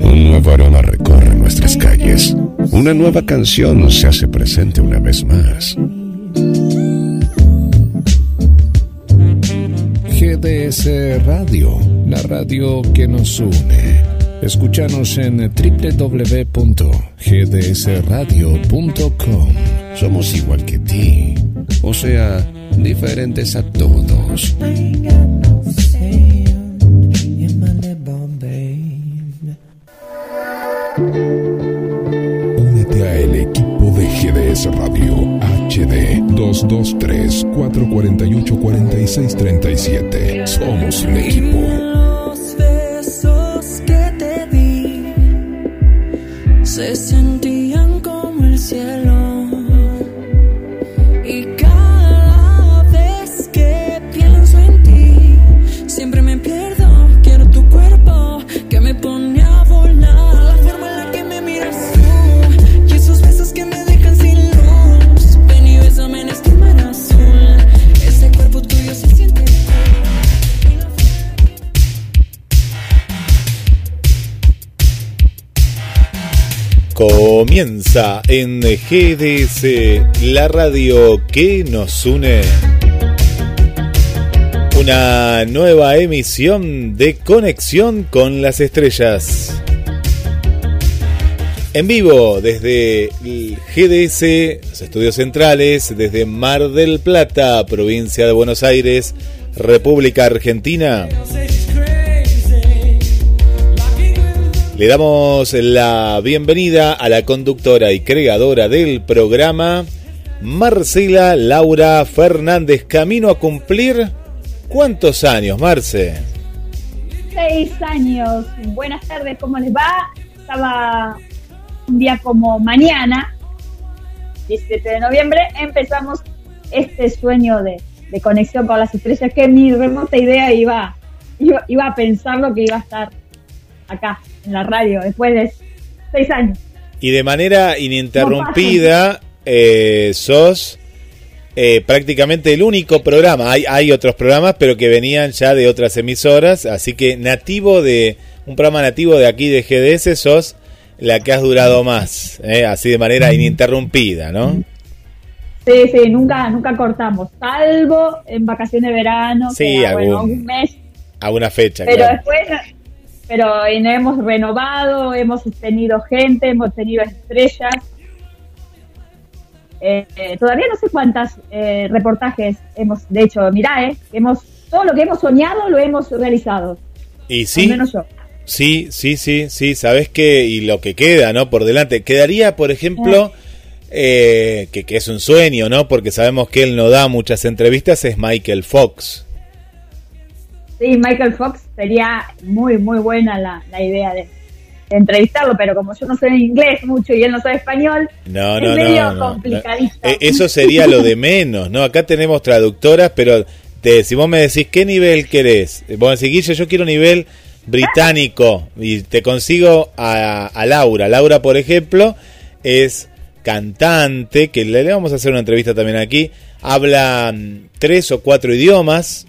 Un nuevo aroma recorre nuestras calles. Una nueva canción se hace presente una vez más. GDS Radio, la radio que nos une. Escúchanos en www.gdsradio.com. Somos igual que ti, o sea, diferentes a todos. Únete a el equipo de GDS Radio HD 223 448 4637. Somos un equipo. Los besos que te di se Comienza en GDS, la radio que nos une. Una nueva emisión de Conexión con las Estrellas. En vivo desde el GDS, los estudios centrales, desde Mar del Plata, provincia de Buenos Aires, República Argentina. Le damos la bienvenida a la conductora y creadora del programa, Marcela Laura Fernández, camino a cumplir ¿cuántos años, Marce? Seis años. Buenas tardes, ¿cómo les va? Estaba un día como mañana, 17 de noviembre, empezamos este sueño de, conexión con las estrellas, que mi remota idea iba, iba, iba a pensar lo que iba a estar acá, en la radio, después de seis años. Y de manera ininterrumpida eh, sos eh, prácticamente el único programa. Hay, hay otros programas, pero que venían ya de otras emisoras. Así que nativo de un programa nativo de aquí de GDS, sos la que has durado más. eh, así de manera ininterrumpida, ¿no? Sí, sí, nunca, nunca cortamos, salvo en vacaciones de verano, Sí, que era, bueno, algún- un mes, A una fecha, pero claro. después, pero nos hemos renovado, hemos tenido gente, hemos tenido estrellas. Eh, eh, todavía no sé cuántas eh, reportajes hemos, de hecho, mirá, eh, hemos, todo lo que hemos soñado lo hemos realizado, Y al sí, menos yo. Sí, sí, sí, sí, sabes que y lo que queda, ¿no? Por delante. Quedaría, por ejemplo, eh, que, que es un sueño, ¿no? Porque sabemos que él no da muchas entrevistas, es Michael Fox. Sí, Michael Fox sería muy, muy buena la, la idea de, de entrevistarlo, pero como yo no sé inglés mucho y él no sabe español, No, es no, medio no, no. Eh, Eso sería lo de menos, ¿no? Acá tenemos traductoras, pero te, si vos me decís qué nivel querés, vos me decís, Guille, yo quiero nivel británico y te consigo a, a Laura. Laura, por ejemplo, es cantante, que le, le vamos a hacer una entrevista también aquí, habla mm, tres o cuatro idiomas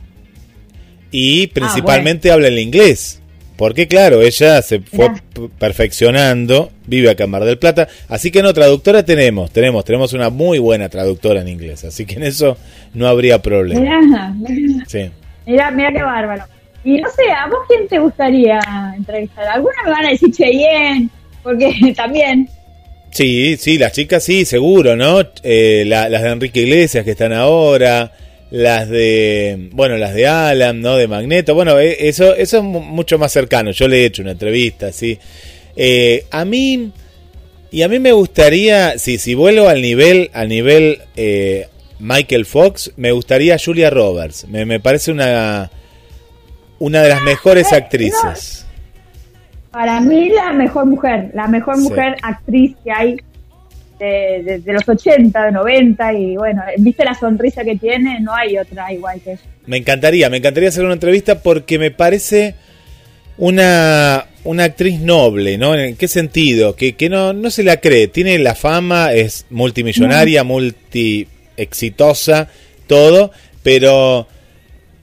y principalmente habla el inglés. Porque claro, ella se fue Mirá. perfeccionando, vive acá en Mar del Plata, así que no, traductora tenemos, tenemos, tenemos una muy buena traductora en inglés, así que en eso no habría problema. Mirá, mirá, Sí. mirá, mirá qué bárbaro. Y no sé, ¿a vos quién te gustaría entrevistar? Algunas me van a decir Cheyenne, porque también. Sí, sí, las chicas sí, seguro, ¿no? Eh, la- las de Enrique Iglesias que están ahora, las de, bueno, las de Alan, ¿no? De Magneto, bueno, eh, eso, eso es mu- mucho más cercano, yo le he hecho una entrevista, sí. Eh, a mí, y a mí me gustaría, sí, si vuelvo al nivel, al nivel eh, Michael Fox, me gustaría Julia Roberts, me, me parece una, una de las mejores eh, actrices. Para mí la mejor mujer, la mejor Sí. mujer actriz que hay de, de- de los 80, de 90 y bueno, viste la sonrisa que tiene, no hay otra igual que ella. Me encantaría, me encantaría hacer una entrevista porque me parece una, una actriz noble, ¿no? ¿En qué sentido? Que, que no, no se la cree, tiene la fama, es multimillonaria, multi exitosa, todo, pero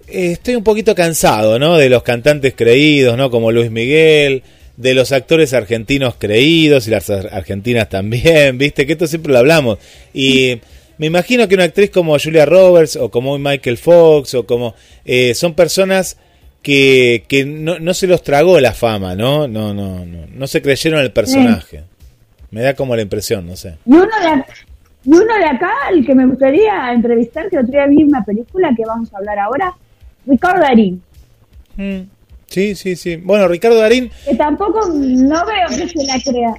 eh, estoy un poquito cansado, ¿no? De los cantantes creídos, ¿no? Como Luis Miguel, de los actores argentinos creídos y las ar- argentinas también, ¿viste? Que esto siempre lo hablamos. Y me imagino que una actriz como Julia Roberts o como Michael Fox o como... eh, son personas que, que no, no se los tragó la fama, ¿no? No, no, no, no se creyeron el personaje. Me da como la impresión, no sé. Y uno de, ac- y uno de acá, el que me gustaría entrevistar, que otro día vi una película que vamos a hablar ahora, Ricardo Darín. Sí, sí, sí. Bueno, Ricardo Darín, Que tampoco no veo que se la crea.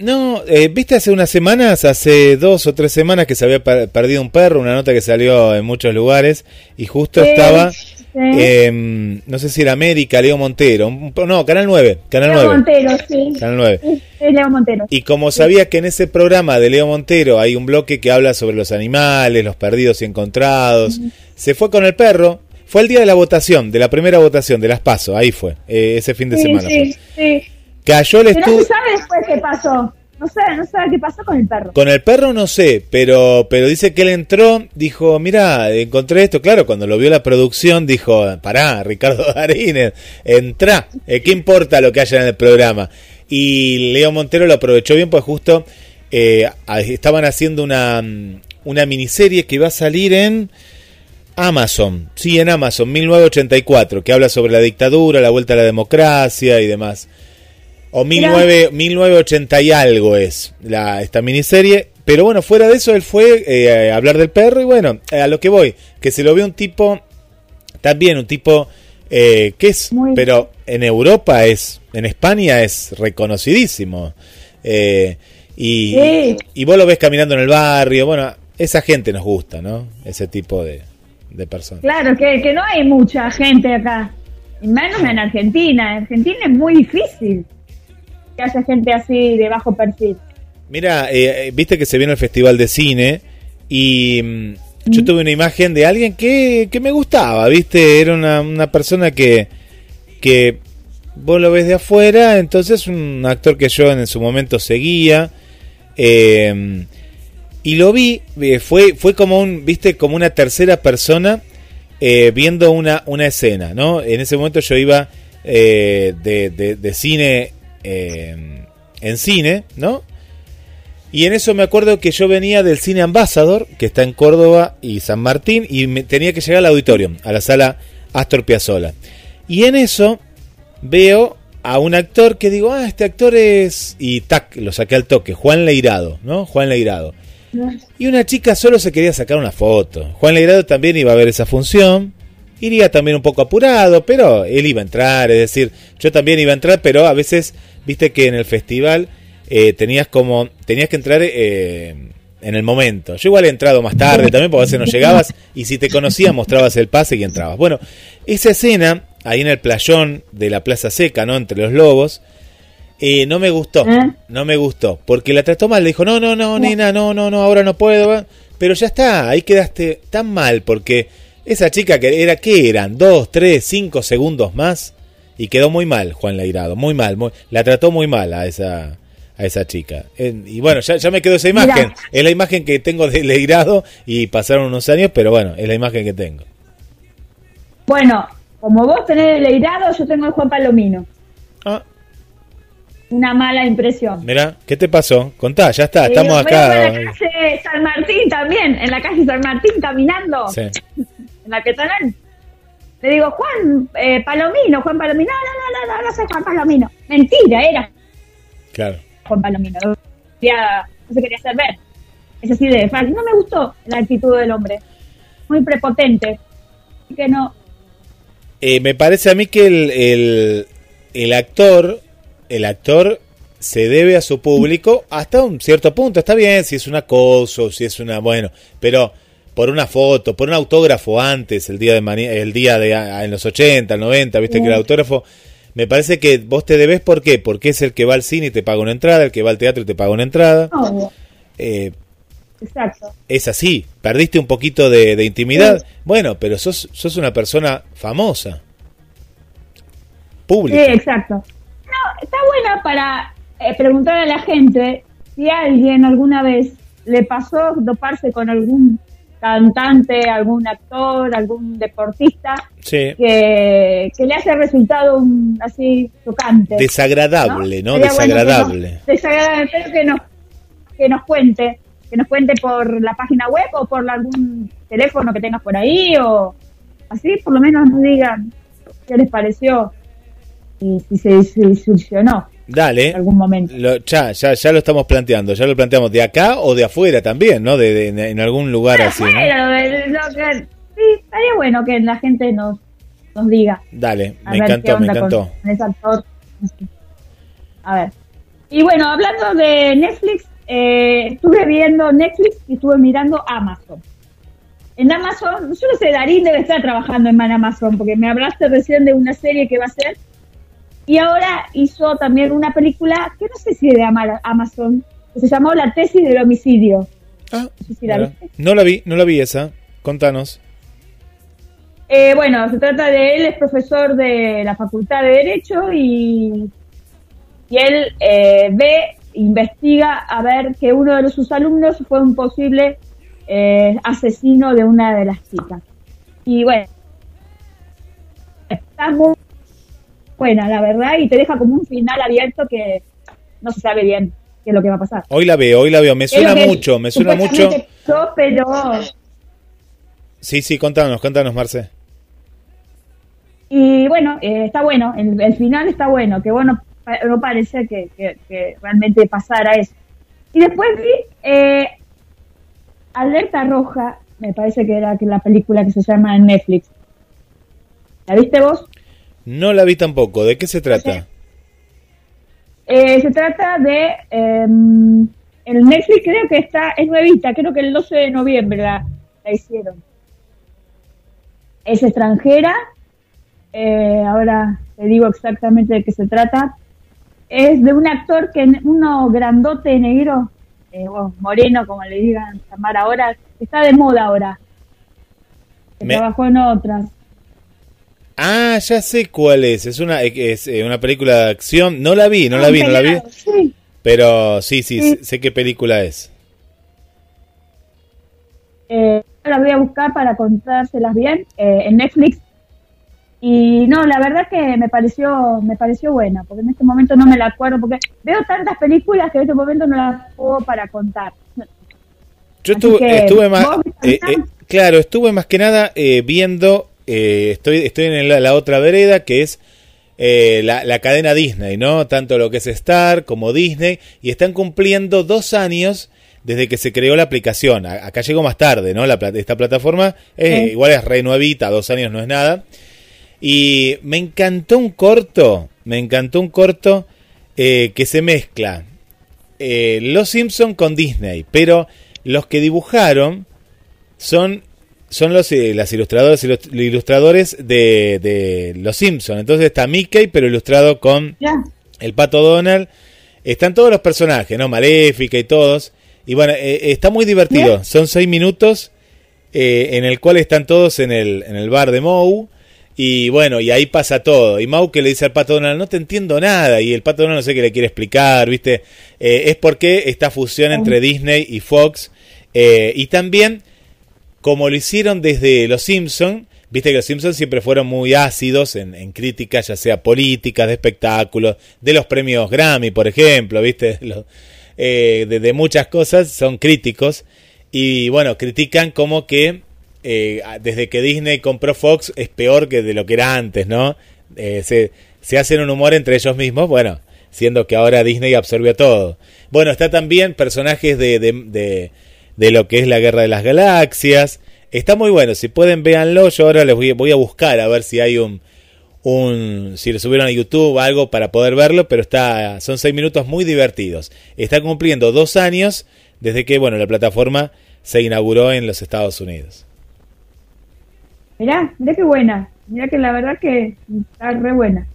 no, eh, viste hace unas semanas, hace dos o tres semanas que se había per- perdido un perro, una nota que salió en muchos lugares y justo Sí, estaba, sí. em, no sé si era América, Leo Montero, un- no, Canal 9, Canal Leo 9, Montero, sí. Canal 9. Es, es Leo Montero. Y como sabía que en ese programa de Leo Montero hay un bloque que habla sobre los animales, los perdidos y encontrados, se fue con el perro. Fue el día de la votación, de la primera votación, de las PASO, ahí fue, eh, ese fin de Sí, semana sí, fue. sí. Cayó el Pero no estudio... se sabe después qué pasó. No sé, no sabe qué pasó con el perro. Con el perro no sé, pero, pero dice que él entró, dijo, mira, encontré esto. Claro, cuando lo vio la producción, dijo, pará, Ricardo Darín, eh, entra, eh, ¿qué importa lo que haya en el programa? Y Leo Montero lo aprovechó bien, pues justo eh, estaban haciendo una, mm, una miniserie que va a salir en Amazon, sí, en Amazon, 1984, que habla sobre la dictadura, la vuelta a la democracia y demás. O 19, 1980 y algo es la, esta miniserie. Pero bueno, fuera de eso, él fue eh, a hablar del perro. Y bueno, eh, a lo que voy, que se lo ve un tipo, también un tipo eh, que es, Muy- pero en Europa es, en España es reconocidísimo. Eh, y, Sí. y vos lo ves caminando en el barrio. Bueno, esa gente nos gusta, ¿no? Ese tipo de, de personas. Claro, que, que no hay mucha gente acá. Menos en Argentina. En Argentina es muy difícil que haya gente así de bajo perfil. Mira, eh, eh, viste que se viene el Festival de Cine y mm, yo tuve una imagen de alguien que, que me gustaba, viste, era una, una persona que, que vos lo ves de afuera, entonces un actor que yo en su momento seguía eh, y lo vi, eh, fue, fue como un, viste, como una tercera persona eh, viendo una, una escena, ¿no? En ese momento yo iba eh, de, de- de cine eh, en cine, ¿no? Y en eso me acuerdo que yo venía del Cine Ambassador, que está en Córdoba y San Martín, y me tenía que llegar al auditorio, a la sala Astor Piazzolla. Y en eso veo a un actor que digo, ah, este actor es... Y tac, lo saqué al toque, Juan Leirado, ¿no? Juan Leirado. Y una chica solo se quería sacar una foto. Juan Leirado también iba a ver esa función. Iría también un poco apurado, pero él iba a entrar, es decir, yo también iba a entrar, pero a veces, viste que en el festival eh, tenías como, tenías que entrar eh, en el momento. Yo igual he entrado más tarde también, porque a veces no llegabas y si te conocía mostrabas el pase y entrabas. Bueno, esa escena, ahí en el playón de la Plaza Seca, ¿no? Entre los lobos, eh, no me gustó, ¿Eh? no me gustó, porque la trató mal, le dijo, no, no, no, nena, no, no, no, ahora no puedo, pero ya está, ahí quedaste tan mal, porque esa chica que era, ¿qué eran? Dos, tres, cinco segundos más, y quedó muy mal Juan Leirado, muy mal, muy, la trató muy mal a esa, a esa chica. Eh, y bueno, ya, ya me quedó esa imagen, Mirá. es la imagen que tengo de Leirado, y pasaron unos años, pero bueno, es la imagen que tengo. Bueno, como vos tenés el Leirado, yo tengo el Juan Palomino. Una mala impresión. mira, ¿qué te pasó? Contá, ya está, estamos acá. por la calle San Martín también, en la calle San Martín caminando, Sí. en la peatonal. Le digo, Juan eh, Palomino, Juan Palomino. No, no, no, no, no soy Juan Palomino. Mentira, era Claro. Juan Palomino. No, quería- no se quería hacer ver. Es así de fácil. No me gustó la actitud del hombre. Muy prepotente. Así que no. Eh, me parece a mí que el, el, el actor, el actor se debe a su público hasta un cierto punto. Está bien si es un acoso, si es una, bueno, pero por una foto, por un autógrafo antes, el día de mani- el día de en los 80, 90, viste que el autógrafo me parece que vos te debes ¿por qué? Porque es el que va al cine y te paga una entrada, el que va al teatro y te paga una entrada. Eh, exacto. es así, perdiste un poquito de, de intimidad. Bueno, pero sos, sos una persona famosa. Sí, Pública. exacto. Está buena para eh, preguntar a la gente si a alguien alguna vez le pasó doparse con algún cantante, algún actor, algún deportista Sí. que, que le haya resultado un, así tocante. Desagradable, ¿no? Bueno que Desagradable. nos- desagradable, pero que nos, que nos cuente, que nos cuente por la página web o por algún teléfono que tengas por ahí o así por lo menos nos digan qué les pareció y se solucionó Dale. en algún momento. Lo- ya, ya, ya lo estamos planteando. Ya lo planteamos de acá o de afuera también, ¿no? De, de- en algún lugar así, ¿no? Bueno, lo que- sí, estaría bueno que la gente nos, nos diga. Dale, me encantó, me con- encantó. con. A ver. Y bueno, hablando de Netflix, eh, estuve viendo Netflix y estuve mirando Amazon. En Amazon, yo no sé, Darín debe estar trabajando en Amazon, porque me hablaste recién de una serie que va a hacer. Y ahora hizo también una película que no sé si de Ama- Amazon, que se llamó La tesis del homicidio. Ah, No sé si la mira. viste. no la vi, no la vi esa. Contanos. Eh, bueno, se trata de él, es profesor de la Facultad de Derecho y, y él eh, ve, investiga a ver que uno de sus alumnos fue un posible eh, asesino de una de las chicas. Y bueno, está muy buena, la verdad, y te deja como un final abierto que no se sabe bien qué es lo que va a pasar. Hoy la veo, hoy la veo. Me suena mucho, me suena mucho. pero Sí, sí, contanos, contanos, Marce. Y bueno, eh, está bueno, el, el final está bueno, que bueno, no parece que, que- que realmente pasara eso. Y después vi eh, Alerta Roja, me parece que era que la película que se llama en Netflix. ¿La viste vos? No la vi tampoco. ¿De qué se trata? Eh, se trata de... em, el Netflix creo que está, es nuevita, creo que el 12 de noviembre la, la hicieron. Es extranjera, eh, ahora te digo exactamente de qué se trata. Es de un actor que, uno grandote negro, eh, moreno, como le digan llamar ahora, está de moda ahora. Que Me- trabajó en otras. Ah, ya sé cuál es. Es una, es eh, una película de acción. No la vi, no la vi, no la vi. Sí. Pero sí, sí, Sí. sé qué película es. Eh, la voy a buscar para contárselas bien eh, en Netflix. Y no, la verdad que me pareció me pareció buena, porque en este momento no me la acuerdo, porque veo tantas películas que en este momento no las puedo para contar. Yo estuve, estuve más, ¿vos viste eh, eh, claro, estuve más que nada eh, viendo, eh, estoy, estoy en la, la otra vereda que es eh, la, la cadena Disney, ¿no? Tanto lo que es Star como Disney, y están cumpliendo dos años desde que se creó la aplicación. A- Acá llegó más tarde, ¿no? La, esta plataforma eh, Sí. igual es re nuevita, dos años no es nada. Y me encantó un corto, me encantó un corto eh, que se mezcla Los Simpson con Disney, pero los que dibujaron son son los eh, las ilustradoras y los ilustradores de, de Los Simpson. Entonces está Mickey, pero ilustrado con el Pato Donald. Están todos los personajes, ¿no? Maléfica y todos. Y bueno, eh, está muy divertido. Son seis minutos eh, en el cual están todos en el, en el bar de Moe. Y bueno, y ahí pasa todo. Y Mau que le dice al Pato Donald, no te entiendo nada. Y el Pato Donald no sé qué le quiere explicar, ¿viste? Eh, es porque esta fusión entre Disney y Fox. eh, y también, como lo hicieron desde Los Simpson, viste que Los Simpsons siempre fueron muy ácidos en, en críticas, ya sea políticas, de espectáculos, de los premios Grammy, por ejemplo, viste, Los- eh, de, muchas cosas, son críticos. Y bueno, critican como que eh, desde que Disney compró Fox es peor que de lo que era antes, ¿no? Eh, se, hacen un humor entre ellos mismos, bueno, siendo que ahora Disney absorbió todo. Bueno, está también personajes de, de lo que es la Guerra de las Galaxias. Está muy bueno, si pueden véanlo, yo ahora les voy, voy a buscar a ver si hay un, un si lo subieron a YouTube algo para poder verlo, pero está son seis minutos muy divertidos. Está cumpliendo dos años desde que bueno la plataforma se inauguró en los Estados Unidos. Mirá, mirá qué buena. Mirá que la verdad que está re buena.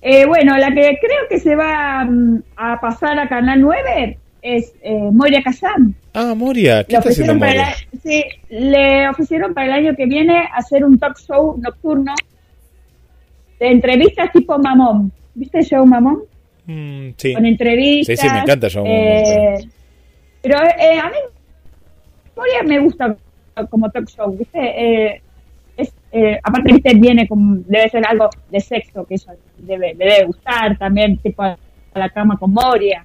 Eh, bueno, la que creo que se va mm, a pasar a Canal 9 es eh, Moria Kazan. Ah, Moria, ¿qué Le está haciendo ofrecieron, para el, Moria? sí, le ofrecieron para el año que viene hacer un talk show nocturno de entrevistas tipo Mamón. ¿Viste el show Mamón? Mm, sí. Con entrevistas. Sí, sí, me encanta el show Mamón, eh, pero eh, a mí Moria me gusta como talk show, ¿viste? Eh, es, eh, aparte, ¿viste? Viene como, debe ser algo de sexo, que eso debe, le debe gustar también, tipo a la cama con Moria.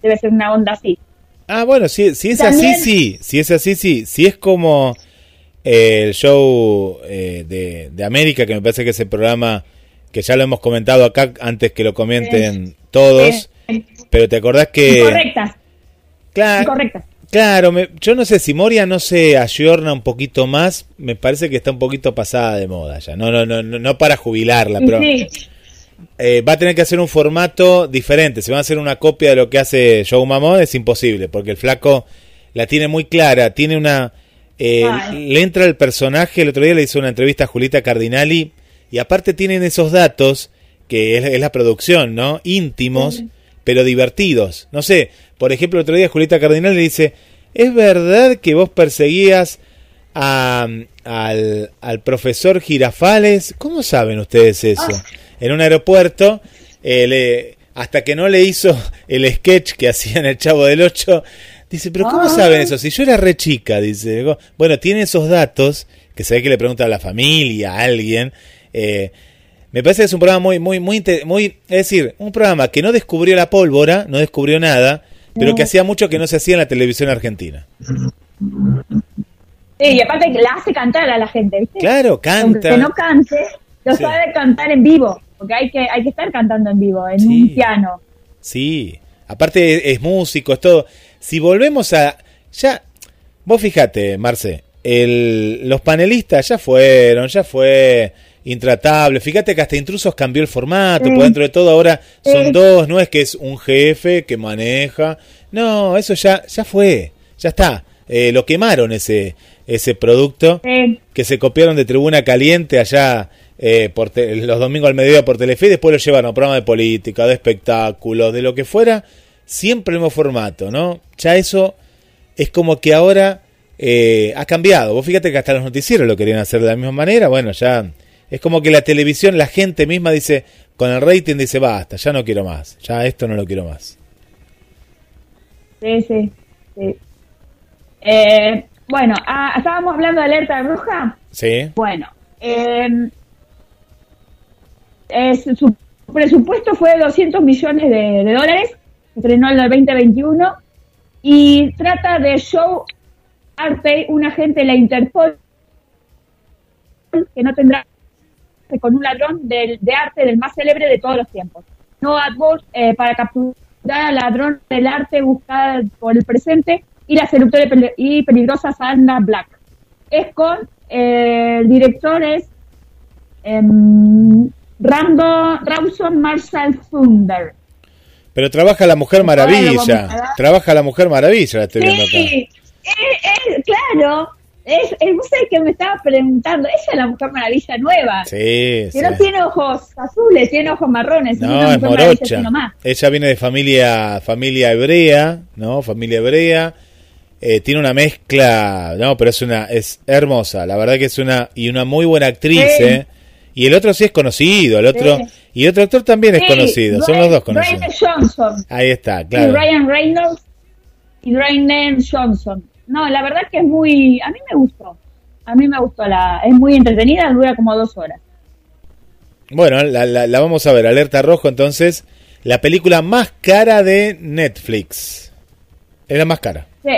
Debe ser una onda así. Ah, bueno, si, si es También- así, sí. Si es así, sí. Si es como eh, el show eh, de, de América, que me parece que es el programa que ya lo hemos comentado acá antes que lo comenten todos. Pero te acordás que... incorrectas, Claro, incorrectas. claro me- yo no sé si Moria no se ayorna un poquito más. Me parece que está un poquito pasada de moda ya. No, no, no, no, no para jubilarla, pero... sí, eh, va a tener que hacer un formato diferente. Si van a hacer una copia de lo que hace Joe Mamón, es imposible, porque el flaco la tiene muy clara. Tiene una. eh, le entra el personaje. El otro día le hizo una entrevista a Julita Cardinali. Y aparte tienen esos datos, que es, es la producción, ¿no? Íntimos, pero divertidos. No sé, por ejemplo, el otro día Julita Cardinali le dice: ¿Es verdad que vos perseguías a, al, al profesor Girafales? ¿Cómo saben ustedes eso? En un aeropuerto, eh, le- hasta que no le hizo el sketch que hacía en el Chavo del Ocho, dice, pero ¿cómo Ah. saben eso? Si yo era re chica, dice. Bueno, tiene esos datos, que se ve que le pregunta a la familia, a alguien. eh, me parece que es un programa muy, muy, muy, es decir, un programa que no descubrió la pólvora, no descubrió nada, pero que hacía mucho que no se hacía en la televisión argentina. Sí, y aparte que la hace cantar a la gente, ¿viste? Claro, canta. Aunque no cante, lo Sí. sabe cantar en vivo, porque hay que, hay que estar cantando en vivo, en Sí. un piano. Sí, aparte es, músico, es todo. Si volvemos a... Ya, vos fíjate, Marce, el, los panelistas ya fueron, ya fue intratable. Fíjate que hasta Intrusos cambió el formato, Sí. por dentro de todo ahora son Sí. dos, no es que es un jefe que maneja. No, eso ya, ya fue, ya está. Eh, lo quemaron ese, ese producto Sí. que se copiaron de Tribuna Caliente allá eh, por te- los domingos al mediodía por Telefe y después lo llevaron a programas de política, de espectáculos, de lo que fuera, siempre el mismo formato, ¿no? Ya eso es como que ahora eh, ha cambiado. Vos fíjate que hasta los noticieros lo querían hacer de la misma manera, bueno, ya es como que la televisión, la gente misma dice, con el rating dice, basta, ya no quiero más, ya esto no lo quiero más. Sí, sí, sí. Eh, bueno, ah, estábamos hablando de alerta roja. ¿Sí? Bueno, eh, su presupuesto fue de 200 millones de, de dólares, se estrenó en el 2021 y trata de Joe Arpey, un agente de la Interpol que no tendrá con un ladrón del- de arte del más célebre de todos los tiempos. No Atwood eh, para capturar al ladrón del arte buscada por el presente y la seductora y peli- y peligrosa Sandra Black. Es con eh, el director em, Rambo Rawson Marshall Thunder. Pero trabaja la Mujer Maravilla, trabaja la Mujer Maravilla, la estoy viendo acá. Sí, es- es- claro, es, es, vos sabés que me estaba preguntando, ella es la Mujer Maravilla nueva, Sí, que sí. no tiene ojos azules, tiene ojos marrones, No, es morocha. Ella viene de familia familia hebrea, ¿no? Familia hebrea. Eh, tiene una mezcla, no, pero es una es hermosa, la verdad que es una y una muy buena actriz, Sí. ¿eh? Y el otro sí es conocido, el otro Sí. y el otro actor también es conocido, son los dos conocidos. Johnson Ahí está, y claro. Ryan Reynolds y Ryan Johnson. No, la verdad que es muy, a mí me gustó, a mí me gustó, la es muy entretenida, dura como dos horas. Bueno, la, la- la vamos a ver, Alerta Rojo, entonces, la película más cara de Netflix. Es la más cara. Sí.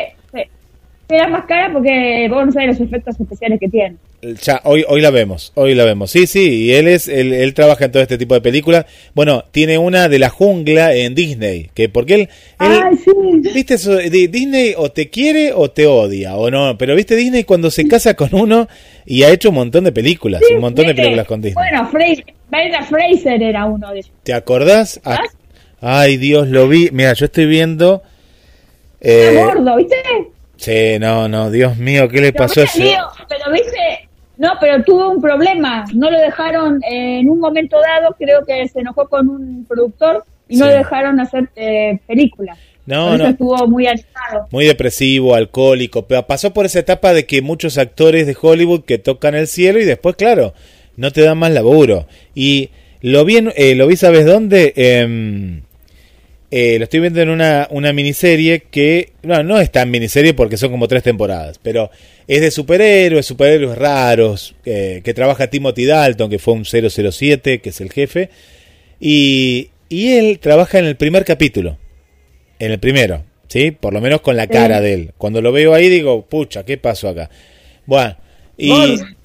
Era más cara porque vos no sabés los efectos especiales que tiene. Ya, hoy, hoy la vemos, hoy la vemos. Sí, sí, y él es, él, él trabaja en todo este tipo de películas. Bueno, tiene una de la jungla en Disney, que porque él, él- Ay, sí. viste eso, Disney o te quiere o te odia, o no, pero viste Disney cuando se casa con uno y ha hecho un montón de películas, un montón de películas con Disney. Bueno, Fraser, Brenda Fraser era uno de ellos. ¿Te acordás? Ah, ¿Ah? ay, Dios, lo vi. Mira, yo estoy viendo... Eh, gordo, ¿viste? Sí, no, no, Dios mío, ¿qué le Pero, pasó a ese? Lío, pero viste, no, pero tuvo un problema. No lo dejaron eh, en un momento dado, creo que se enojó con un productor y no lo dejaron hacer eh, película. No, no. estuvo muy alzado. muy depresivo, alcohólico, pero pasó por esa etapa de que muchos actores de Hollywood que tocan el cielo y después, claro, no te dan más laburo. Y lo vi, en- eh, lo vi ¿sabes dónde? Em, Eh, lo estoy viendo en una, una miniserie que no, no es tan miniserie porque son como tres temporadas, pero es de superhéroes, superhéroes raros, eh, que trabaja Timothy Dalton, que fue un 007, que es el jefe, y, y él trabaja en el primer capítulo, en el primero, ¿sí? Por lo menos con la cara de él. Cuando lo veo ahí digo, pucha, ¿qué pasó acá? Bueno, y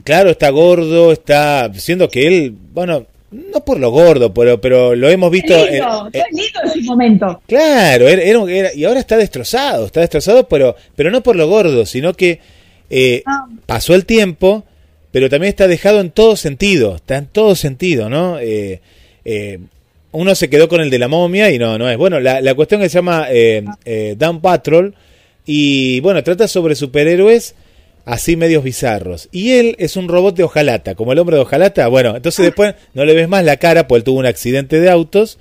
claro, está gordo, está siendo que él, bueno, no por lo gordo, pero, pero lo hemos visto. Es lindo, en, lindo en su momento. Claro, era, era, y ahora está destrozado, está destrozado, pero, pero no por lo gordo, sino que eh, ah. pasó el tiempo, pero también está dejado en todo sentido, está en todo sentido, ¿no? Eh, eh, uno se quedó con el de la momia y no, no es. Bueno, la, la cuestión que se llama eh, eh, Down Patrol y bueno, trata sobre superhéroes así medios bizarros. Y él es un robot de hojalata, como el hombre de hojalata. Bueno, entonces ah. después no le ves más la cara, porque él tuvo un accidente de autos.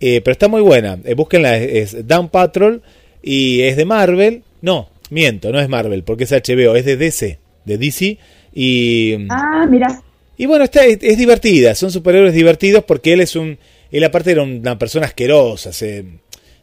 Eh, pero está muy buena. Eh, búsquenla, es Down Patrol y es de Marvel. No, miento, no es Marvel, porque es HBO, es de DC, de DC. Y, ah, mira. Y bueno, está, es, es divertida, son superhéroes divertidos porque él es un él aparte era una persona asquerosa, se,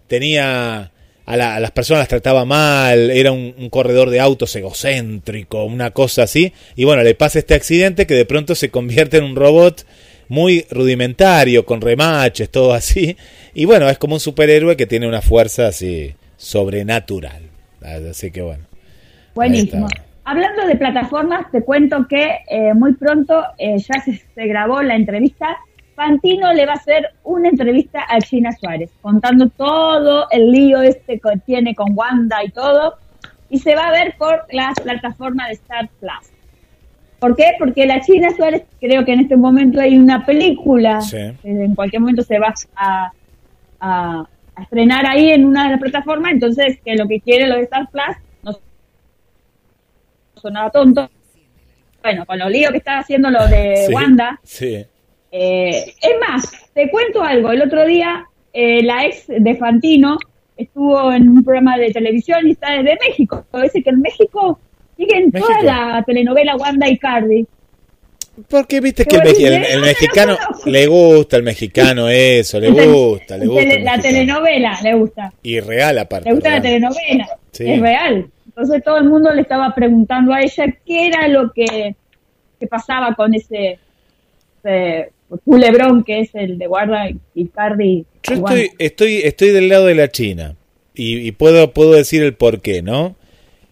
tenía a, las personas las trataba mal, era un, corredor de autos egocéntrico, una cosa así. Y bueno, le pasa este accidente que de pronto se convierte en un robot muy rudimentario, con remaches, todo así. Y bueno, es como un superhéroe que tiene una fuerza así sobrenatural. Así que bueno. Buenísimo. Hablando de plataformas, te cuento que eh, muy pronto eh, ya se grabó la entrevista Fantino le va a hacer una entrevista a China Suárez, contando todo el lío este que tiene con Wanda y todo, y se va a ver por la plataforma de Star Plus. ¿Por qué? Porque la China Suárez, creo que en este momento hay una película, en cualquier momento se va a, a, estrenar ahí en una de las plataformas, entonces que lo que quiere lo de Star Plus no sonaba tonto. Bueno, con los líos que está haciendo lo de Wanda, sí. Eh, es más, te cuento algo. El otro día, eh, la ex de Fantino estuvo en un programa de televisión y está desde México. Dice que en México siguen toda la telenovela Wanda y Cardi. Porque viste que el, mexicano le gusta el mexicano eso, le gusta, le gusta. la telenovela le gusta. Y real aparte. Le gusta la telenovela, es real. Entonces todo el mundo le estaba preguntando a ella qué era lo que, que pasaba con ese, ese Culebrón, que es el de Guarda y Cardi. Yo estoy, estoy, estoy del lado de la China y, puedo, puedo decir el por qué, ¿no?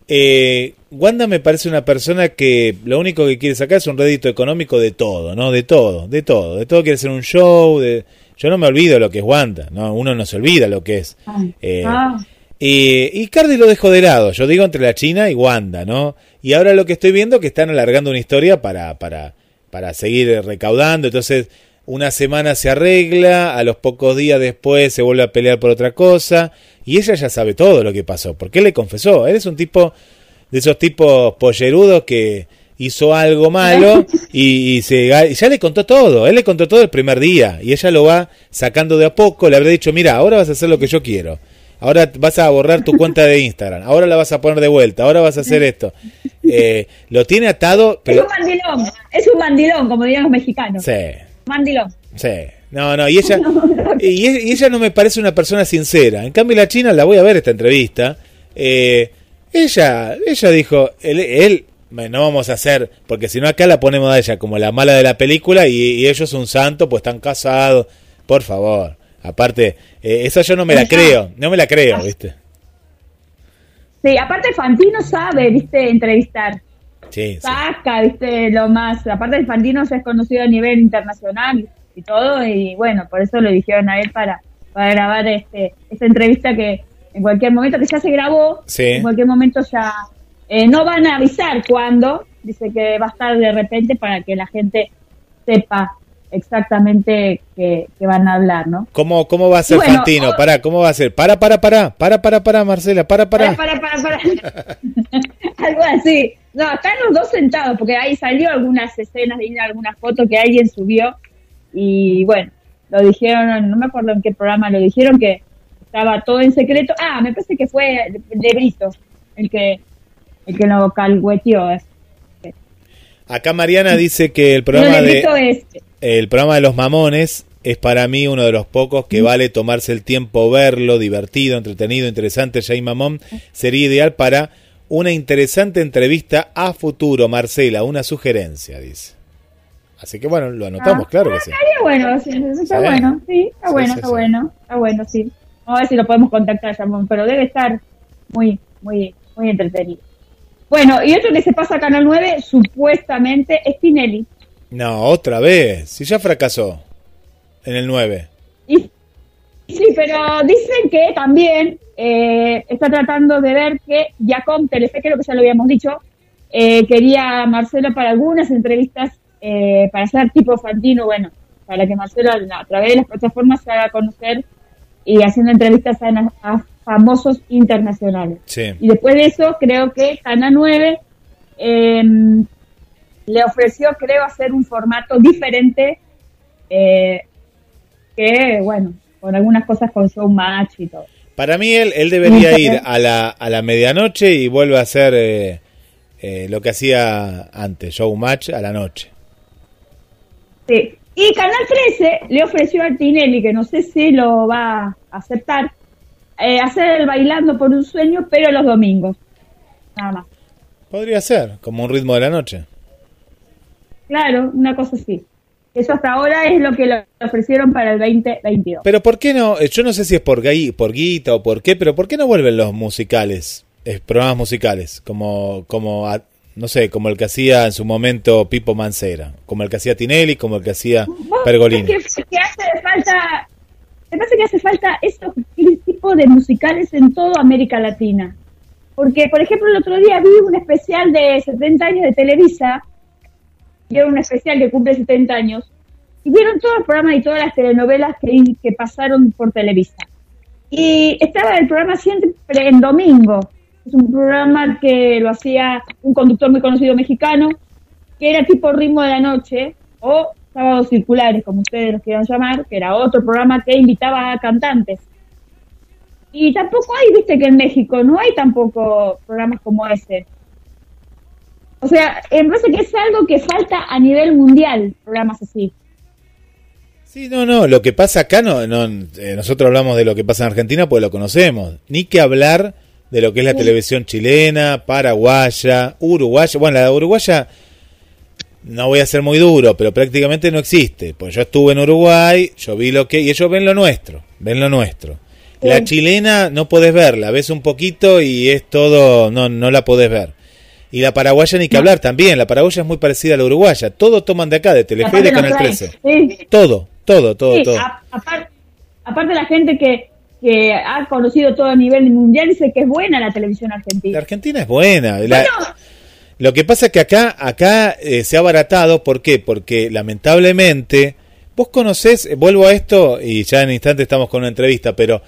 Eh, Wanda me parece una persona que lo único que quiere sacar es un rédito económico de todo, ¿no? De todo, de todo, de todo quiere ser un show, de... yo no me olvido lo que es Wanda, ¿no? Uno no se olvida lo que es. Eh, ah. y Cardi lo dejo de lado, yo digo entre la China y Wanda, ¿no? Y ahora lo que estoy viendo es que están alargando una historia para, para, para seguir recaudando. Entonces, una semana se arregla, a los pocos días después se vuelve a pelear por otra cosa, y ella ya sabe todo lo que pasó, porque él le confesó, él es un tipo de esos tipos pollerudos que hizo algo malo y, se, ya le contó todo, él le contó todo el primer día, y ella lo va sacando de a poco, le habrá dicho, mira, ahora vas a hacer lo que yo quiero. Ahora vas a borrar tu cuenta de Instagram. Ahora la vas a poner de vuelta. Ahora vas a hacer esto. Eh, lo tiene atado. Pero... Es un mandilón. Es un mandilón, como dirían los mexicanos. Sí. Mandilón. Sí. No, no. Y ella, y, ella no me parece una persona sincera. En cambio, la China, la voy a ver esta entrevista. Eh, ella, ella dijo, él, él, no vamos a hacer, porque si no acá la ponemos a ella como la mala de la película y, y ellos un santo, pues están casados. Por favor. Aparte, eh, esa yo no me la creo, no me la creo, ¿viste? Sí, aparte Fantino sabe, ¿viste? Entrevistar. Sí, Saca, ¿viste? Lo más. Aparte Fantino se es conocido a nivel internacional y todo, y bueno, por eso lo dijeron a él para, para grabar este esta entrevista que en cualquier momento, que ya se grabó, en cualquier momento ya eh, no van a avisar cuándo, dice que va a estar de repente para que la gente sepa exactamente que, van a hablar, ¿no? ¿Cómo, cómo va a ser Fantino? Para, ¿cómo va a ser? Para, para, para, para, para, para, Marcela, para, para. Para, para, para, Algo así. No, están los dos sentados, porque ahí salió algunas escenas, algunas fotos que alguien subió, y bueno, lo dijeron, no me acuerdo en qué programa lo dijeron, que estaba todo en secreto. Ah, me parece que fue de Brito, el que, el que lo calhueteó. Acá Mariana dice que el programa de el programa de los mamones es para mí uno de los pocos que vale tomarse el tiempo verlo, divertido, entretenido, interesante. Jay Mamón sería ideal para una interesante entrevista a futuro. Marcela, una sugerencia, dice. Así que bueno, lo anotamos, Ah, claro que ah, sí. Estaría bueno, sí, está bueno, sí, está Sí, bueno, sí, está bueno, está bueno, sí. Vamos a ver si lo podemos contactar, Ramón, pero debe estar muy, muy, muy entretenido. Bueno, y otro que se pasa a Canal 9, supuestamente, es Tinelli. No, otra vez. Si ya fracasó en el 9. Y, sí, pero dicen que también eh, está tratando de ver que Yacom Telefe, creo que ya lo habíamos dicho, eh, quería a Marcelo para algunas entrevistas eh, para hacer tipo Fantino, bueno, para que Marcelo a, través de las plataformas se haga conocer y haciendo entrevistas a, a famosos internacionales. Sí. Y después de eso, creo que Canal 9 eh, le ofreció, creo, hacer un formato diferente eh, que, bueno, con algunas cosas con showmatch y todo. Para mí él, él debería ir a la, a la medianoche y vuelve a hacer eh, eh, lo que hacía antes, showmatch a la noche. Sí. Y Canal 13 le ofreció a Tinelli, que no sé si lo va a aceptar, hacer el bailando por un sueño, pero los domingos. Nada más. Podría ser, como un ritmo de la noche. Claro, una cosa así. Eso hasta ahora es lo que le ofrecieron para el 2022. Pero ¿por qué no? Eh, Yo no sé si es por, gui- por guita o por qué, pero ¿por qué no vuelven los musicales? Eh, programas musicales, como, como a- no sé, como el que hacía en su momento Pipo Mancera, como el que hacía Tinelli, como el que hacía Pergolini. Que, que hace falta, me parece que hace falta estos tipo de musicales en toda América Latina. Porque, por ejemplo, el otro día vi un especial de 70 años de Televisa, era un especial que cumple 70 años, y vieron todos los programas y todas las telenovelas que, que pasaron por Televisa. Y estaba el programa siempre en domingo. Es un programa que lo hacía un conductor muy conocido mexicano, que era tipo ritmo de la noche, o sábados circulares, como ustedes los quieran llamar, que era otro programa que invitaba a cantantes. Y tampoco hay, viste que en México no hay tampoco programas como ese. O sea, me parece que es algo que falta a nivel mundial, programas así. Sí, no, no, lo que pasa acá, no, no eh, nosotros hablamos de lo que pasa en Argentina porque lo conocemos. Ni que hablar de lo que es la Sí. televisión chilena, paraguaya, uruguaya. Bueno, la uruguaya no voy a ser muy duro, pero prácticamente no existe. Pues yo estuve en Uruguay, yo vi lo que... Y ellos ven lo nuestro, ven lo nuestro. Sí. La chilena no podés verla, ves un poquito y es todo, no, no la podés ver. Y la paraguaya ni que hablar también, la paraguaya es muy parecida a la uruguaya. Todo toman de acá, de Telefe y de Canal traen- 13. Sí, Todo, todo, todo, sí, todo. a- aparte la gente que, que ha conocido todo a nivel mundial dice que es buena la televisión La argentina. Argentina es buena. La- Bueno, lo que pasa es que acá, acá eh, se ha abaratado, ¿por qué? Porque lamentablemente, vos conocés, eh, vuelvo a esto y ya en instante estamos con una entrevista, pero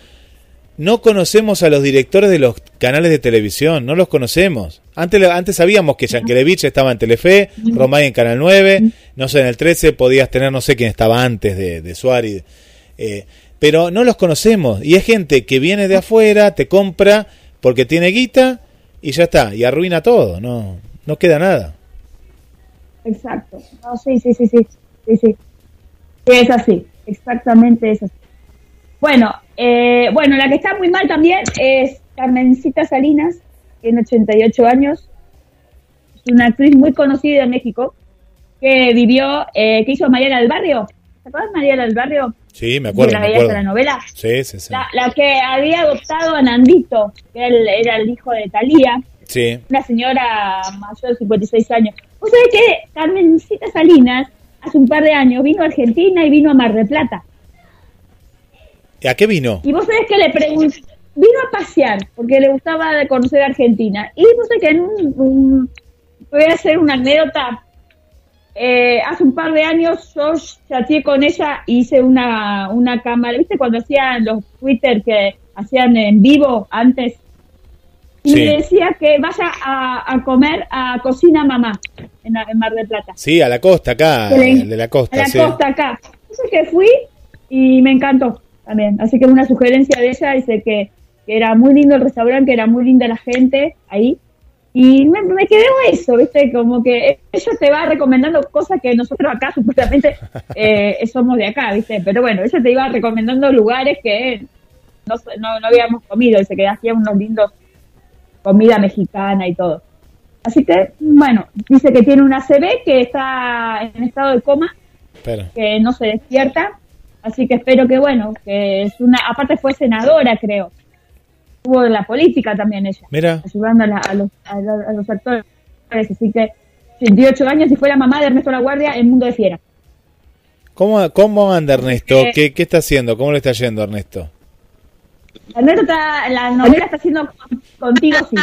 no conocemos a los directores de los canales de televisión, no los conocemos. Antes, antes sabíamos que Yankelevich estaba en Telefe, Romay en Canal 9, no sé, en el 13 podías tener, no sé quién estaba antes de, de Suárez, eh, pero no los conocemos. Y es gente que viene de afuera, te compra porque tiene guita y ya está, y arruina todo, no, no queda nada. exacto. No, sí, sí, sí, sí, sí, sí. Sí, Es así, exactamente es así. Bueno, eh, bueno, la que está muy mal también es Carmencita Salinas, tiene 88 años, es una actriz muy conocida en México, que vivió, eh, que hizo Mariana del Barrio. ¿Te acuerdas de Mariana del Barrio? Sí, me acuerdo, ¿La me veías acuerdo. en la novela? Sí, sí, sí. La, la que había adoptado a Nandito, que era el, era el hijo de Talía, Sí, una señora mayor de 56 años. ¿Vos sabés que Carmencita Salinas hace un par de años vino a Argentina y vino a Mar del Plata? ¿A qué vino? Y vos sabés que le pregunté, vino a pasear, porque le gustaba conocer Argentina. Y vos sabés que en un, un- voy a hacer una anécdota. Eh, hace un par de años yo chateé con ella y hice una, una cámara, ¿viste cuando hacían los Twitter que hacían en vivo antes? Y Sí. le decía que vaya a, a comer a Cocina Mamá en, en Mar del Plata. Sí, a la costa, acá, le- de la costa, a la sí. costa acá. Entonces que fui y me encantó también. Así que una sugerencia de ella dice que, que era muy lindo el restaurante, que era muy linda la gente ahí Y me, me quedó eso, ¿viste? Como que ella te va recomendando cosas que nosotros acá supuestamente eh, somos de acá, ¿viste? Pero bueno, ella te iba recomendando lugares que no, no, no habíamos comido y se quedaba hacía unos lindos comida mexicana y todo. Así que, bueno, dice que tiene una CB que está en estado de coma, que no se despierta. Así que espero que, bueno, que es una. Aparte, fue senadora, creo. Estuvo en la política también ella. Mira. Ayudando a, los, a, los actores. Así que, 28 años y fue la mamá de Ernesto La Guardia en Mundo de Fiera. ¿Cómo, cómo anda Ernesto? ¿Qué, ¿Qué está haciendo? ¿Cómo le está yendo Ernesto? Ernesto está, la novela está haciendo contigo, sí.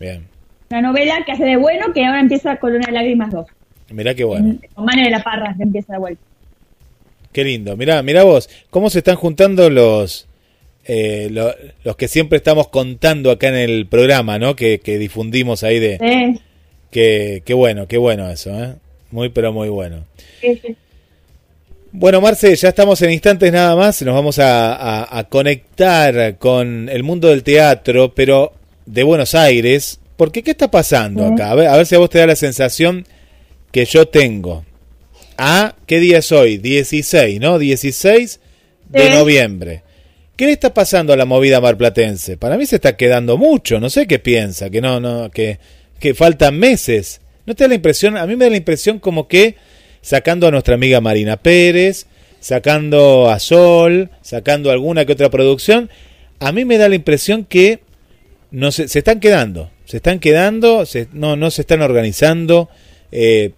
Bien. Una novela que hace de bueno, que ahora empieza con una lágrimas 2. Mirá qué bueno. Con Mano de la Parra que empieza de vuelta. Qué lindo. Mirá, mirá vos, cómo se están juntando los, eh, los que siempre estamos contando acá en el programa, ¿no? Que, difundimos ahí de... Sí. Qué, qué bueno, qué bueno eso, ¿eh? Muy, pero muy bueno. Sí, sí. Bueno, Marce, ya estamos en instantes nada más, nos vamos a, conectar con el mundo del teatro, pero de Buenos Aires, porque ¿qué está pasando acá? A ver, si a vos te da la sensación que yo tengo. Ah, ¿qué día es hoy? 16, ¿no? 16 de noviembre. ¿Qué le está pasando a la movida marplatense? Para mí se está quedando mucho, no sé qué piensa, que no, no, que, que faltan meses. ¿No te da la impresión? A mí me da la impresión como que sacando a nuestra amiga Marina Pérez, sacando a Sol, sacando alguna que otra producción, a mí me da la impresión que no se, se están quedando, se están quedando, no, no se están organizando. Eh,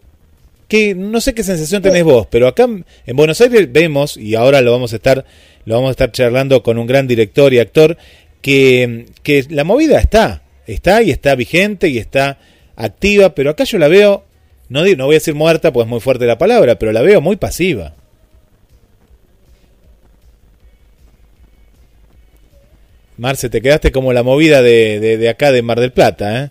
que no sé qué sensación tenés vos, pero acá en Buenos Aires vemos, y ahora lo vamos a estar, lo vamos a estar charlando con un gran director y actor, que, que la movida está, está y está vigente y está activa, pero acá yo la veo no, no voy a decir muerta, pues es muy fuerte la palabra, pero la veo muy pasiva. Marce, te quedaste como la movida de, de, acá de Mar del Plata, ¿eh?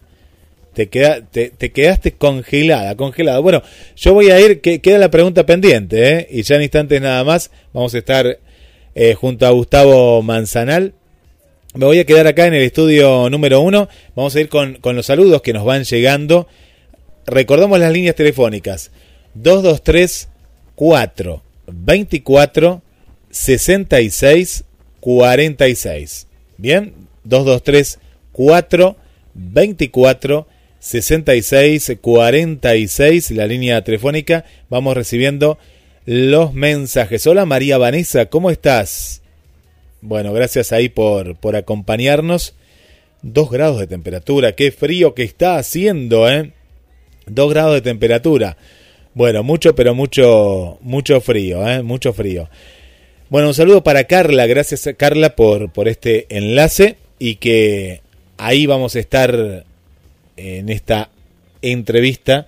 Te, queda, te, quedaste congelada, congelada. Bueno, yo voy a ir, que, queda la pregunta pendiente, ¿eh? Y ya en instantes nada más vamos a estar eh, junto a Gustavo Manzanal. Me voy a quedar acá en el estudio número uno. Vamos a ir con, con los saludos que nos van llegando recordamos las líneas telefónicas 223 4 24 66 46. Bien, 223 4 24 66 46, la línea telefónica. Vamos recibiendo los mensajes. Hola María Vanessa, ¿cómo estás? Bueno, gracias ahí por, por acompañarnos. Dos grados de temperatura, qué frío que está haciendo, ¿eh? 2 grados de temperatura. Bueno, mucho, pero mucho, mucho frío, ¿eh? Mucho frío. Bueno, un saludo para Carla. Gracias, Carla, por, por este enlace y que ahí vamos a estar en esta entrevista.